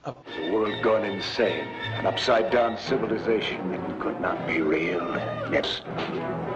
a world gone insane. An upside down civilization that could not be real. Yes.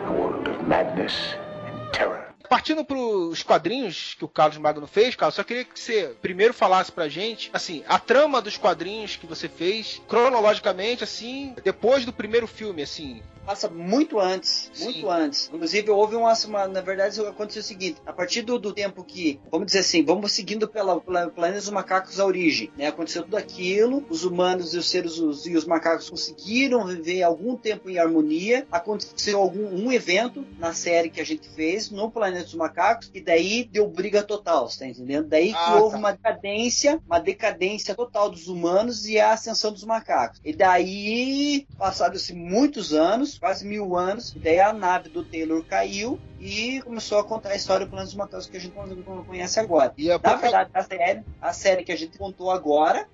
A world of madness and terror. Partindo pros quadrinhos que o Carlos Magno fez, Carlos, só queria que você primeiro falasse pra gente, assim, a trama dos quadrinhos que você fez, cronologicamente, assim, depois do primeiro filme, assim. Passa muito antes, muito Sim. antes. Inclusive, houve uma, uma- Na verdade, aconteceu o seguinte: a partir do, do tempo que, vamos dizer assim, vamos seguindo pela, pela planeta dos macacos a origem, né? Aconteceu tudo aquilo, os humanos e os seres os- e os macacos conseguiram viver algum tempo em harmonia. Aconteceu algum um evento na série que a gente fez no planeta dos macacos, e daí deu briga total, você tá entendendo? Daí que Ah, houve tá. uma decadência, uma decadência total dos humanos e a ascensão dos macacos. E daí, passados-se muitos anos, quase mil anos, e daí a nave do Taylor caiu e começou a contar a história do Planeta dos Macacos que a gente não conhece agora. E a Na verdade, a série, a série que a gente contou agora,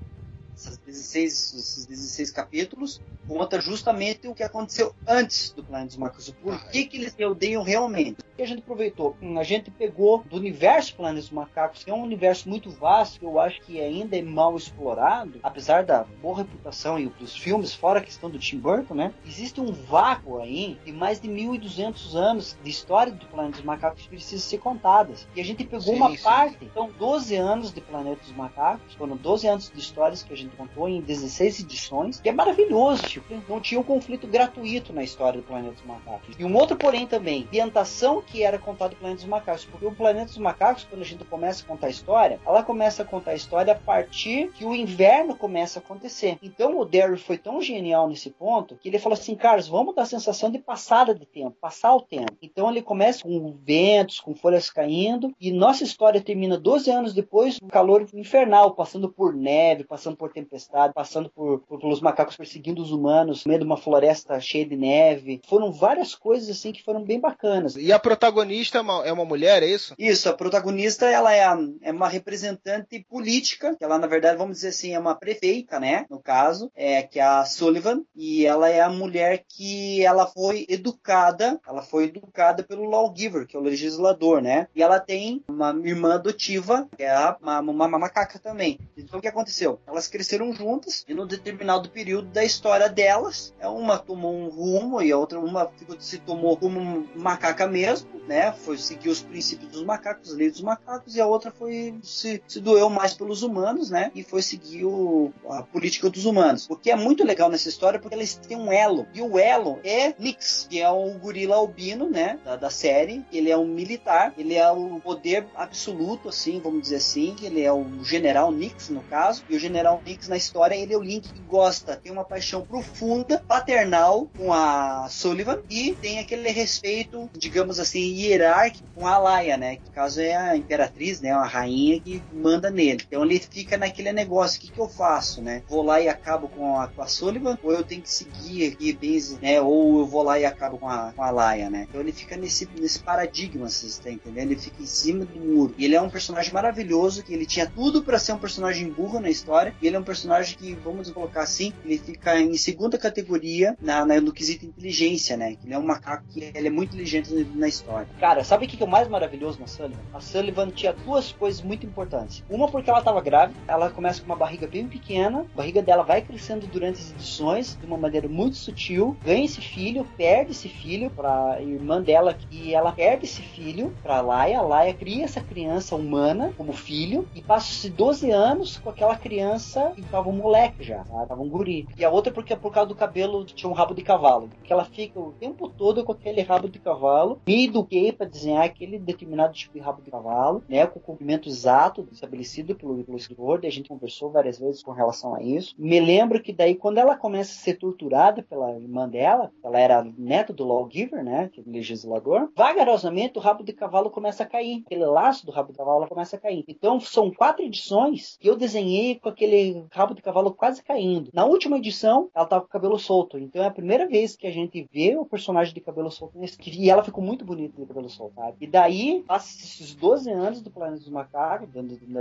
essas 16, esses 16 capítulos, conta justamente o que aconteceu antes do Planeta dos Macacos. O porquê que eles se odeiam realmente. O que a gente aproveitou? Hum, A gente pegou do universo Planeta dos Macacos, que é um universo muito vasto, que eu acho que ainda é mal explorado, apesar da boa reputação e os filmes, fora a questão do Tim Burton, né? Existe um vácuo aí de mais de 1.200 anos de história do Planeta dos Macacos que precisam ser contadas. E a gente pegou Sim, uma sim. parte, então 12 anos de Planeta dos Macacos, foram 12 anos de histórias que a gente contou em 16 edições, que é maravilhoso, tipo, não tinha um conflito gratuito na história do Planeta dos Macacos. E um outro porém também, ambientação que era contada do Planeta dos Macacos, porque o Planeta dos Macacos, quando a gente começa a contar a história, ela começa a contar a história a partir que o inverno começa a acontecer. Então o Derry foi tão genial nesse ponto que ele falou assim, Carlos, vamos dar a sensação de passada de tempo, passar o tempo. Então ele começa com ventos, com folhas caindo, e nossa história termina 12 anos depois, um calor infernal, passando por neve, passando por tempestade, passando por, por pelos macacos perseguindo os humanos, no meio de uma floresta cheia de neve. Foram várias coisas assim que foram bem bacanas. E a protagonista é uma, é uma mulher, é isso? Isso, a protagonista ela é, a- é uma representante política, que ela na verdade vamos dizer assim é uma prefeita, né? No caso, é que é a Sullivan e ela é a mulher que ela foi educada, ela foi educada pelo lawgiver, que é o legislador, né? E ela tem uma irmã adotiva, que é a- uma, uma, uma macaca também. Então o que aconteceu? Elas cresceram juntas e num determinado período da história delas, é, uma tomou um rumo e a outra uma se tomou como macaca mesmo, né? Foi seguir os princípios dos macacos, leis dos macacos, e a outra foi se, se doeu mais pelos humanos, né? E foi seguir o- a política dos humanos. O que é muito legal nessa história porque eles têm um elo. E o elo é Nix, que é o gorila albino, né? Da, da série. Ele é um militar, ele é o poder absoluto, assim, vamos dizer assim. Ele é o general Nix, no caso. E o general Nix na história, ele é o Link que gosta, tem uma paixão profunda, paternal com a Sullivan e tem aquele respeito, digamos assim, hierárquico com a Laia, né? Que no caso é a imperatriz, né? A rainha que manda nele. Então ele fica naquele negócio, o que, que eu faço, né? Vou lá e acabo com a, com a Sullivan, ou eu tenho que seguir aqui, base, né? Ou eu vou lá e acabo com a, com a Laia, né? Então ele fica nesse, nesse paradigma, vocês estão entendendo? Ele fica em cima do muro. E ele é um personagem maravilhoso, que ele tinha tudo para ser um personagem burro na história, e ele é um personagem que, vamos colocar assim, ele fica em segunda categoria na, na- no quesito inteligência, né? Que ele é um macaco que ele é muito inteligente na história. Cara, sabe o que é o mais maravilhoso na Sullivan? A Sullivan tinha duas coisas muito importantes. Uma porque ela estava grávida, ela começa com uma barriga bem pequena, a barriga dela vai crescendo durante as edições de uma maneira muito sutil, ganha esse filho, perde esse filho para irmã dela e ela perde esse filho para Laia, Laia cria essa criança humana como filho e passa-se 12 anos com aquela criança que tava um moleque já, tá? tava um guri. E a outra porque por causa do cabelo tinha um rabo de cavalo, porque ela fica o tempo todo com aquele rabo de cavalo. Me eduquei para desenhar aquele determinado tipo de rabo de cavalo, né, com o comprimento exato estabelecido pelo, pelo escritor, a gente conversou várias vezes com relação a isso. Me lembro que daí quando ela começa a ser torturada pela irmã dela, ela era neta do lawgiver, né, que é legislador, vagarosamente o rabo de cavalo começa a cair, aquele laço do rabo de cavalo começa a cair. Então são quatro edições que eu desenhei com aquele rabo de cavalo quase caindo. Na última edição, ela tava com o cabelo solto, então é a primeira vez que a gente vê o personagem de cabelo solto nesse e ela ficou muito bonita de cabelo solto, sabe? E daí, passa esses 12 anos do Planeta dos Macacos,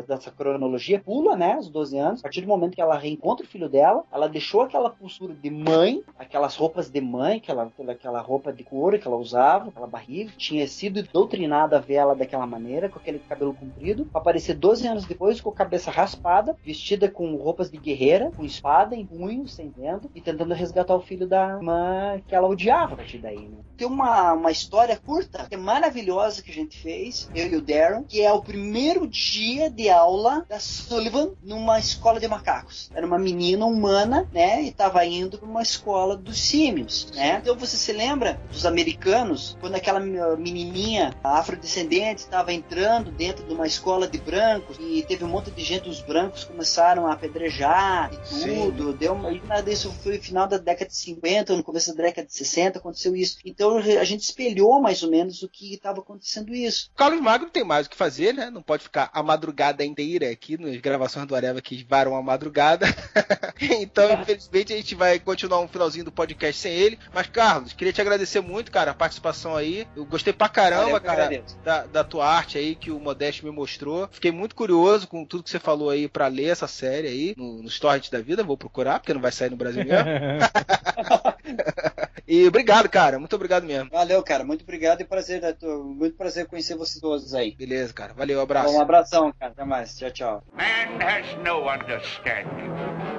dessa cronologia, pula, né, os 12 anos, a partir do momento que ela reencontra o filho dela, ela deixou aquela postura de mãe, aquelas roupas de mãe, aquela, aquela roupa de couro que ela usava, aquela barriga, tinha sido doutrinada a ver ela daquela maneira, com aquele cabelo comprido, pra aparecer 12 anos depois com a cabeça raspada, vestida com roupas de guerreira, com espada em punho, estendendo, e tentando resgatar o filho da irmã que ela odiava a partir daí, né? Tem uma, uma história curta, que é maravilhosa que a gente fez, eu e o Darren, que é o primeiro dia de aula da Sullivan numa escola de macacos. Era uma menina humana, né, e tava indo para uma escola dos símios, né? Então você se lembra dos americanos, quando aquela menininha afrodescendente estava entrando dentro de uma escola de brancos e teve um monte de gente, os brancos começaram a apedrejar e tudo, deu uma, e nada disso foi no final da década de 50, no começo da década de 60, aconteceu isso. Então a gente espelhou mais ou menos o que estava acontecendo isso. O Carlos Magno tem mais o que fazer, né? Não pode ficar a madrugada inteira aqui nas gravações do Areva que varam a madrugada. <laughs> então, infelizmente, a gente vai continuar um finalzinho do podcast sem ele. Mas, Carlos, queria te agradecer muito, cara, a participação aí. Eu gostei pra caramba, Valeu, cara, da, da tua arte aí que o Modeste me mostrou. Fiquei muito curioso com tudo que você falou aí pra ler essa série aí no, no Storage da Vida. Vou procurar, porque não vai sair no Brasil mesmo. <laughs> e obrigado, cara. Muito obrigado mesmo. Valeu, cara. Muito obrigado e prazer, né? Muito prazer conhecer vocês todos aí. Beleza, cara. Valeu, abraço. Um abração, cara. Até mais. Tchau, tchau. Man has no understanding.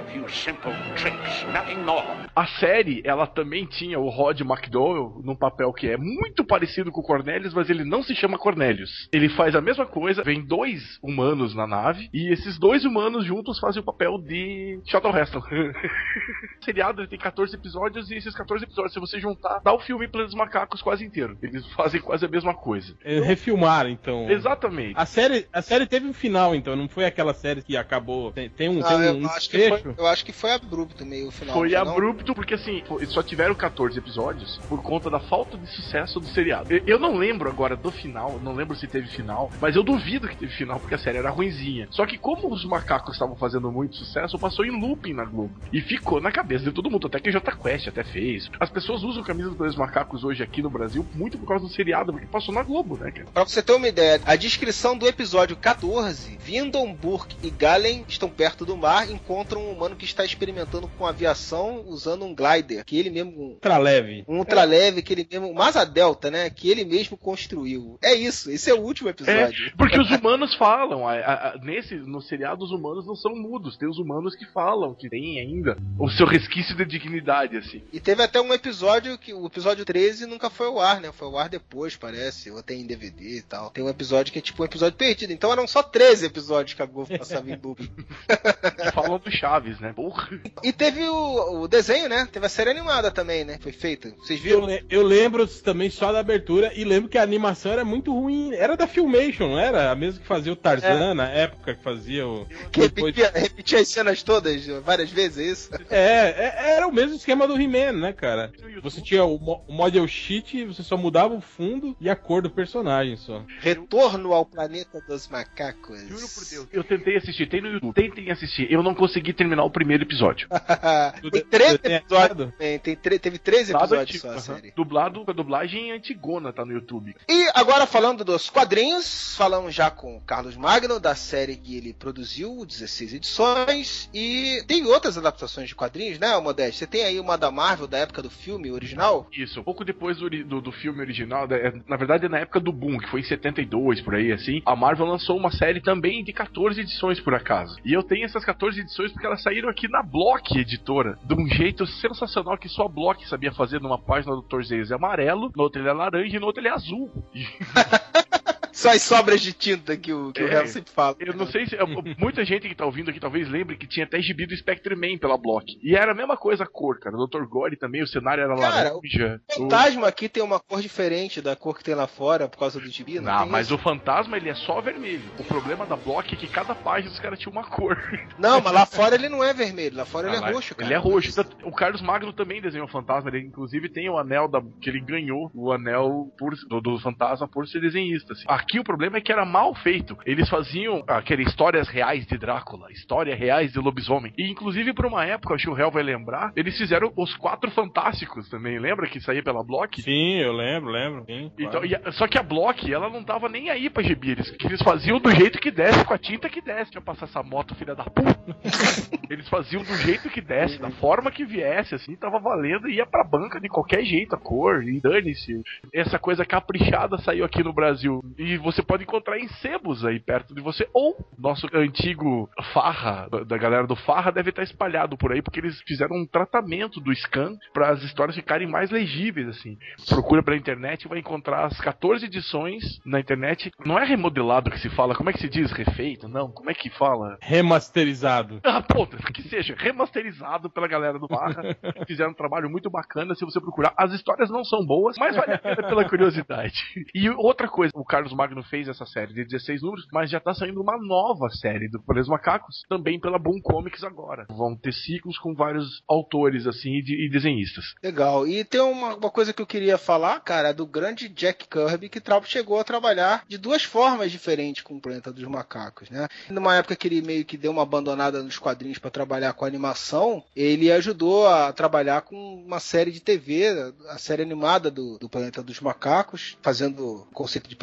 A few simple tricks, nothing more. A série, ela também tinha o Rod McDowell num papel que é muito parecido com o Cornelius, mas ele não se chama Cornelius. Ele faz a mesma coisa, vem dois humanos na nave, e esses dois humanos juntos fazem o papel de Charlton Heston. o seriado ele tem 14 episódios, e esses 14 episódios, se você juntar, dá o filme Planeta dos Macacos quase inteiro. Eles fazem quase a mesma coisa. É, refilmaram, então. Exatamente. A série, a série teve um final, então, não foi aquela série que acabou. Tem, tem um, Ah, tem eu, acho que foi, eu acho que foi abrupto meio o final. Foi não não? abrupto porque assim, só tiveram 14 episódios por conta da falta de sucesso do seriado. Eu, eu não lembro agora do final, não lembro se teve final, mas eu duvido que teve final porque a série era ruinzinha. Só que como os macacos estavam fazendo muito sucesso, passou em looping na Globo. E ficou na cabeça de todo mundo, até que a Jota Quest até fez. As pessoas usam camisa dos macacos hoje aqui no Brasil muito por causa do seriado, porque passou na Globo, né, cara? Pra você ter uma ideia, a descrição do episódio 14, Vindenburg e Galen estão perto do mar e encontram um humano que está experimentando com aviação usando um glider, que ele mesmo Ultra leve. um ultraleve que ele mesmo, um asa delta, né, que ele mesmo construiu. É isso, esse é o último episódio. Porque os humanos falam. a- a- a- nesse, no seriado, os humanos não são mudos. Tem os humanos que falam, que têm ainda o seu resquício de dignidade, assim. E teve até um episódio que o episódio 13 nunca foi ao ar, né? Foi ao ar depois, parece, ou tem em DVD e tal. Tem um episódio que é tipo um episódio perdido. Então eram só 13 episódios que a Globo passava em loop. <laughs> Que falam do Chaves, né? Porra. E teve o, o desenho, né? Teve a série animada também, né? Foi feita. Vocês Eu, viram? le- eu lembro também só da abertura e lembro que a animação era muito ruim. Era da Filmation, não era? A mesma que fazia o Tarzan na época, que fazia o. Que depois- repetia, repetia as cenas todas várias vezes, é isso? É, é- era o mesmo esquema do He-Man, né, cara? Você tinha o, mo- o model sheet, você só mudava o fundo e a cor do personagem só. Retorno ao planeta dos macacos. Juro por Deus. Eu tentei assistir, tem no YouTube. Tentem assistir. Eu não consegui terminar o primeiro episódio. <laughs> tem 13 Desenho episódios. Tem tre- teve 13 Dublado episódios antigo, só a aham. série. Dublado com a dublagem antigona, tá no YouTube. E agora falando dos quadrinhos, falamos já com o Carlos Magno da série que ele produziu, 16 edições, e tem outras adaptações de quadrinhos, né, Modeste? Você tem aí uma da Marvel da época do filme original? Isso, pouco depois do, do, do filme original, é, na verdade é na época do boom, que foi em 72, por aí, assim, a Marvel lançou uma série também de 14 edições, por acaso. E eu tenho essas 14 edições porque elas saíram aqui na Block Editora, de um jeito sensacional que só a Block sabia fazer numa página do. Zeyes é amarelo, na outra ele é laranja e na outra ele é azul. <laughs> Só as sobras de tinta que o, que o É. Real sempre fala. Eu não sei se. Muita gente que tá ouvindo aqui talvez lembre que tinha até gibi do Spectre Man pela Block. E era a mesma coisa a cor, cara. O Dr. Gore também, o cenário era Cara, laranja. O fantasma aqui tem uma cor diferente da cor que tem lá fora por causa do gibi, não, Não, tem mas isso? o fantasma ele é só vermelho. O problema da Block é que cada página os caras tinham uma cor. Não, mas lá fora ele não é vermelho, lá fora ele Ah, lá- é roxo, cara. Ele é roxo. O Carlos Magno também desenhou o fantasma. Ele inclusive tem o anel da, que ele ganhou, o anel por- do, do fantasma por ser desenhista. assim. Aqui o problema é que era mal feito. Eles faziam aquelas histórias reais de Drácula, histórias reais de lobisomem. E inclusive por uma época, acho que o Hell vai lembrar, eles fizeram os quatro fantásticos também. Lembra que saía pela Block? Sim, eu lembro, lembro. Sim, Então, claro. e a- só que a Block, ela não tava nem aí pra gibi. Eles, eles faziam do jeito que desce, com a tinta que desce. Deixa eu passar essa moto, filha da puta. <laughs> eles faziam do jeito que desce, da forma que viesse, assim, tava valendo e ia pra banca de qualquer jeito, a cor, e dane-se. Essa coisa caprichada saiu aqui no Brasil. E você pode encontrar em sebos aí perto de você. Ou nosso antigo Farra, da- galera do Farra, deve estar espalhado por aí, porque eles fizeram um tratamento do scan para as histórias ficarem mais legíveis, assim procura pela internet e vai encontrar as 14 edições na internet. Não é remodelado que se fala, como é que se diz? Refeito? Não, como é que fala? Remasterizado. Ah, puta, <laughs> que seja remasterizado pela galera do Barra. <laughs> Fizeram um trabalho muito bacana. Se você procurar, as histórias não são boas, mas vale a pena pela curiosidade. <laughs> E outra coisa, o Carlos Magno fez essa série de 16 números, mas já tá saindo uma nova série do Poderes Macacos, também pela Boom Comics agora. Vão ter ciclos com vários autores, assim, e, e desenhistas. Legal. E tem uma, uma coisa que eu queria falar, cara, do grande Jack Kirby, que chegou a trabalhar de duas formas diferentes com o Planeta dos Macacos, né? Numa época que ele meio que deu uma abandonada nos quadrinhos para trabalhar com animação, ele ajudou a trabalhar com uma série de TV, a série animada do, do Planeta dos Macacos, fazendo conceito de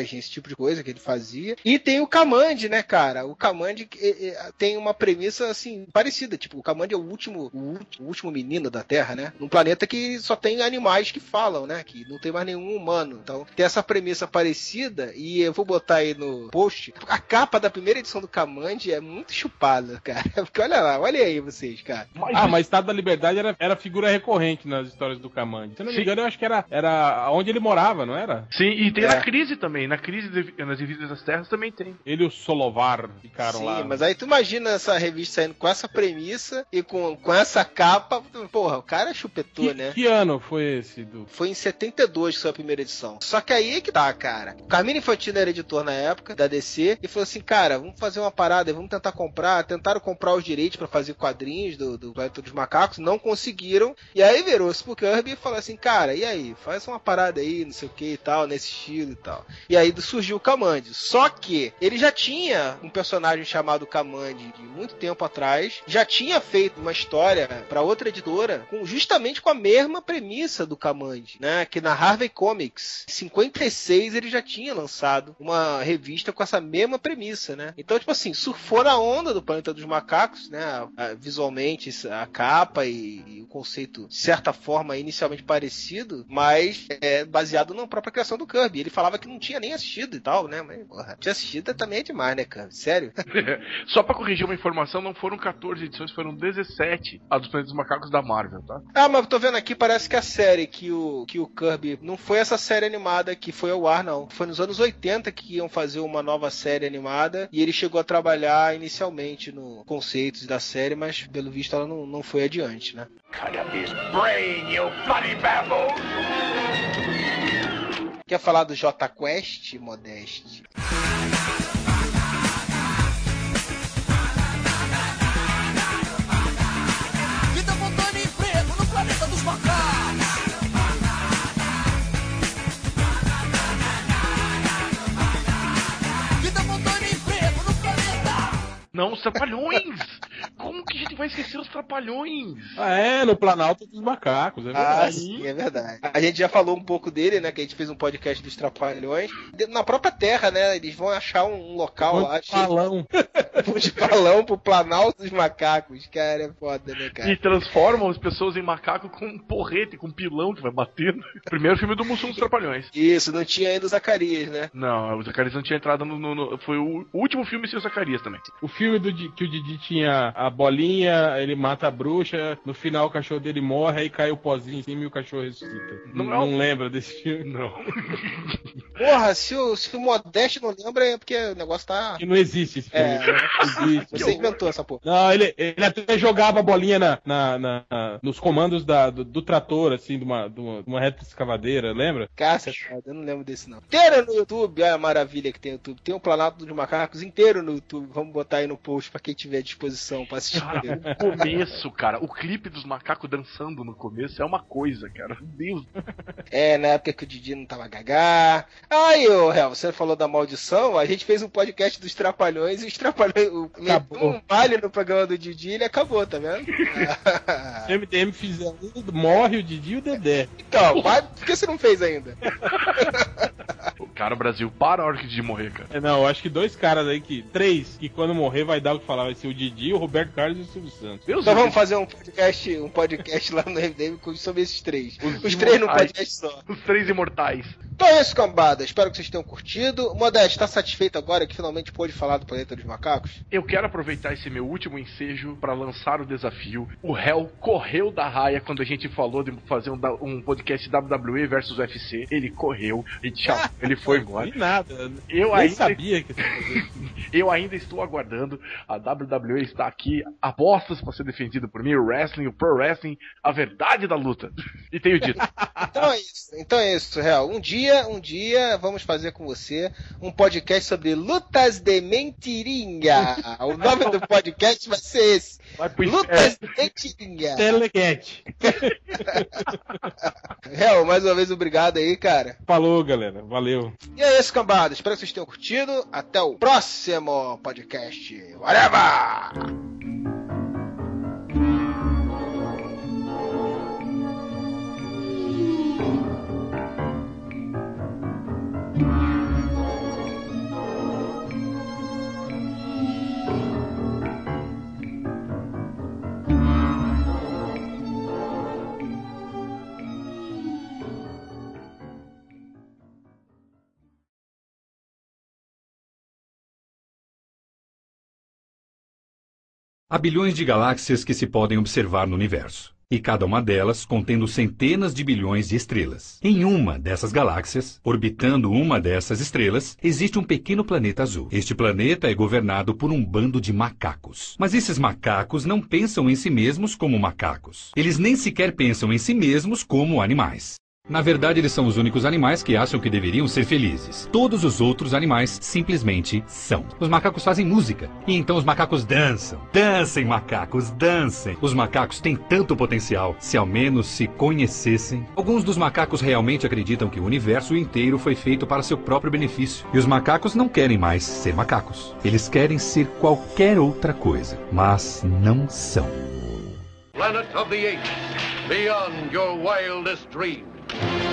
esse tipo de coisa que ele fazia. E tem o Kamandi, né, cara? O Kamandi é, é, tem uma premissa, assim, parecida. Tipo, o Kamandi é o último, o, último menino da Terra, né? Num planeta que só tem animais que falam, né? Que não tem mais nenhum humano. Então, tem essa premissa parecida e eu vou botar aí no post. A capa da primeira edição do Kamandi é muito chupada, cara. <laughs> Porque olha lá, olha aí vocês, cara. Mas Ah, mas Estado da Liberdade era, era figura recorrente nas histórias do Kamandi. Se eu não me engano, eu acho que era, era onde ele morava, não era? Sim, e tem É. na crise também. Na crise de- nas divisas das terras também tem. Ele e o Solovar ficaram Sim, lá. mas aí tu imagina essa revista saindo com essa premissa e com, com essa capa. Porra, o cara chupetou, que, né? que ano foi esse? Do... Foi em 72 que saiu a primeira edição. Só que aí é que tá, cara. O Carmine Infantino era editor na época, da DC, e falou assim, cara, vamos fazer uma parada, vamos tentar comprar. Tentaram comprar os direitos pra fazer quadrinhos do, do Planeta dos Macacos, não conseguiram. E aí virou-se pro Kirby e falou assim, cara, e aí? Faz uma parada aí, não sei o que e tal, nesse estilo e tal. E aí surgiu o Kamandi. Só que ele já tinha um personagem chamado Kamandi de muito tempo atrás, já tinha feito uma história pra outra editora, com, justamente com a mesma premissa do Kamandi, né? Que na Harvey Comics, em 56, ele já tinha lançado uma revista com essa mesma premissa, né? Então, tipo assim, surfou na onda do Planeta dos Macacos, né? Visualmente, a capa e, e o conceito, de certa forma, inicialmente parecido, mas é baseado na própria criação do Kirby. Ele falava que não tinha nem assistido e tal, né? Mas, porra, tinha assistido também é demais, né, Kirby? Sério? <laughs> <laughs> Só pra corrigir uma informação, não foram 14 edições, foram 17 a dos Planetas Macacos da Marvel, tá? Ah, mas eu tô vendo aqui, parece que a série que o, que o Kirby. Não foi essa série animada que foi ao ar, não. Foi nos anos 80 que iam fazer uma nova série animada. E ele chegou a trabalhar inicialmente no conceitos da série, mas pelo visto ela não, não foi adiante, né? Cut up his brain, you bloody bamboos! Quer falar do J Quest, Modeste? Vida emprego no planeta dos macacos. Vida emprego no planeta. Não, os Trapalhões! Como que a gente vai esquecer os Trapalhões? Ah, é, no Planalto dos Macacos, é Ah, verdade. sim, é verdade. A gente já falou um pouco dele, né? Que a gente fez um podcast dos Trapalhões. De- Na própria Terra, né? Eles vão achar um local lá cheio Falão. de balão <laughs> pro Planalto dos Macacos. Cara, é foda, né, cara? E transformam as pessoas em macaco com um porrete, com um pilão que vai batendo. <laughs> Primeiro filme do Mussum dos Trapalhões. Isso, não tinha ainda o Zacarias, né? Não, o Zacarias não tinha entrado no. no- no- foi o último filme sem o Zacarias também. O filme do que o Didi tinha a bolinha, ele mata a bruxa, no final o cachorro dele morre, aí cai o pozinho em cima e o cachorro ressuscita. Não Não, é não lembra desse filme? Não. Porra, se o, se o Modeste não lembra é porque o negócio tá. Que não existe esse filme. É. Não existe. Você inventou essa porra. Não, ele, ele até jogava a bolinha na, na- na- nos comandos da- do, do trator, assim, de uma, de uma, de uma reta escavadeira, lembra? Cássio, eu não lembro desse não. Inteiro no YouTube, olha a maravilha que tem no YouTube. Tem o Planalto dos Macacos inteiro no YouTube. Vamos botar aí no post pra quem tiver disposição pra assistir. Cara, o começo, cara, o clipe dos macacos dançando no começo é uma coisa, cara. Meu Deus. É, na época que o Didi não tava gagá. Aí, ô, Hel, você falou da maldição, a gente fez um podcast dos Trapalhões e os Trapalhões. O, um vale no programa do Didi e ele acabou, tá vendo? <laughs> Se o MDM fizer um, morre o Didi e o Dedé. então, vai, por que você não fez ainda? <laughs> Cara, o Brasil, para a hora que de morrer, cara. É, não, eu acho que dois caras aí que. Três, que quando morrer vai dar o que falar. Vai ser o Didi, o Roberto Carlos e o Silvio Santos. Deus Então me vamos fazer um podcast, um podcast lá no MDM com- sobre esses três. Os Os, três no imortais. podcast só. Os três imortais. Então é isso, cambada. Espero que vocês tenham curtido. Modeste, tá satisfeito agora que finalmente pôde falar do Planeta dos Macacos? Eu quero aproveitar esse meu último ensejo para lançar o desafio. O réu correu da raia quando a gente falou de fazer um, um podcast WWE versus UFC. Ele correu, a gente chamou, <laughs> ele foi embora. E nada. Eu Nem ainda, sabia que <laughs> eu ainda estou aguardando. A WWE está aqui. Apostas para ser defendido por mim. O wrestling, o pro wrestling, a verdade da luta. E tenho dito. <laughs> Então é isso. Então é isso, Real. Um dia, um dia, vamos fazer com você um podcast sobre lutas de mentirinha. <laughs> O nome do podcast vai ser esse. Vai pro Lutas de mentirinha. Telecat. <laughs> Real, mais uma vez, obrigado aí, cara. Falou, galera. Valeu. E é isso, cambada. Espero que vocês tenham curtido. Até o próximo podcast. Whatever! Há bilhões de galáxias que se podem observar no universo. E cada uma delas contendo centenas de bilhões de estrelas. Em uma dessas galáxias, orbitando uma dessas estrelas, existe um pequeno planeta azul. Este planeta é governado por um bando de macacos. Mas esses macacos não pensam em si mesmos como macacos. Eles nem sequer pensam em si mesmos como animais. Na verdade, eles são os únicos animais que acham que deveriam ser felizes. Todos os outros animais simplesmente são. Os macacos fazem música. E então os macacos dançam. Dancem, macacos, dancem. Os macacos têm tanto potencial, se ao menos se conhecessem. Alguns dos macacos realmente acreditam que o universo inteiro foi feito para seu próprio benefício. E os macacos não querem mais ser macacos. Eles querem ser qualquer outra coisa, mas não são. Planet of the Apes, beyond your wildest dreams. Thank you.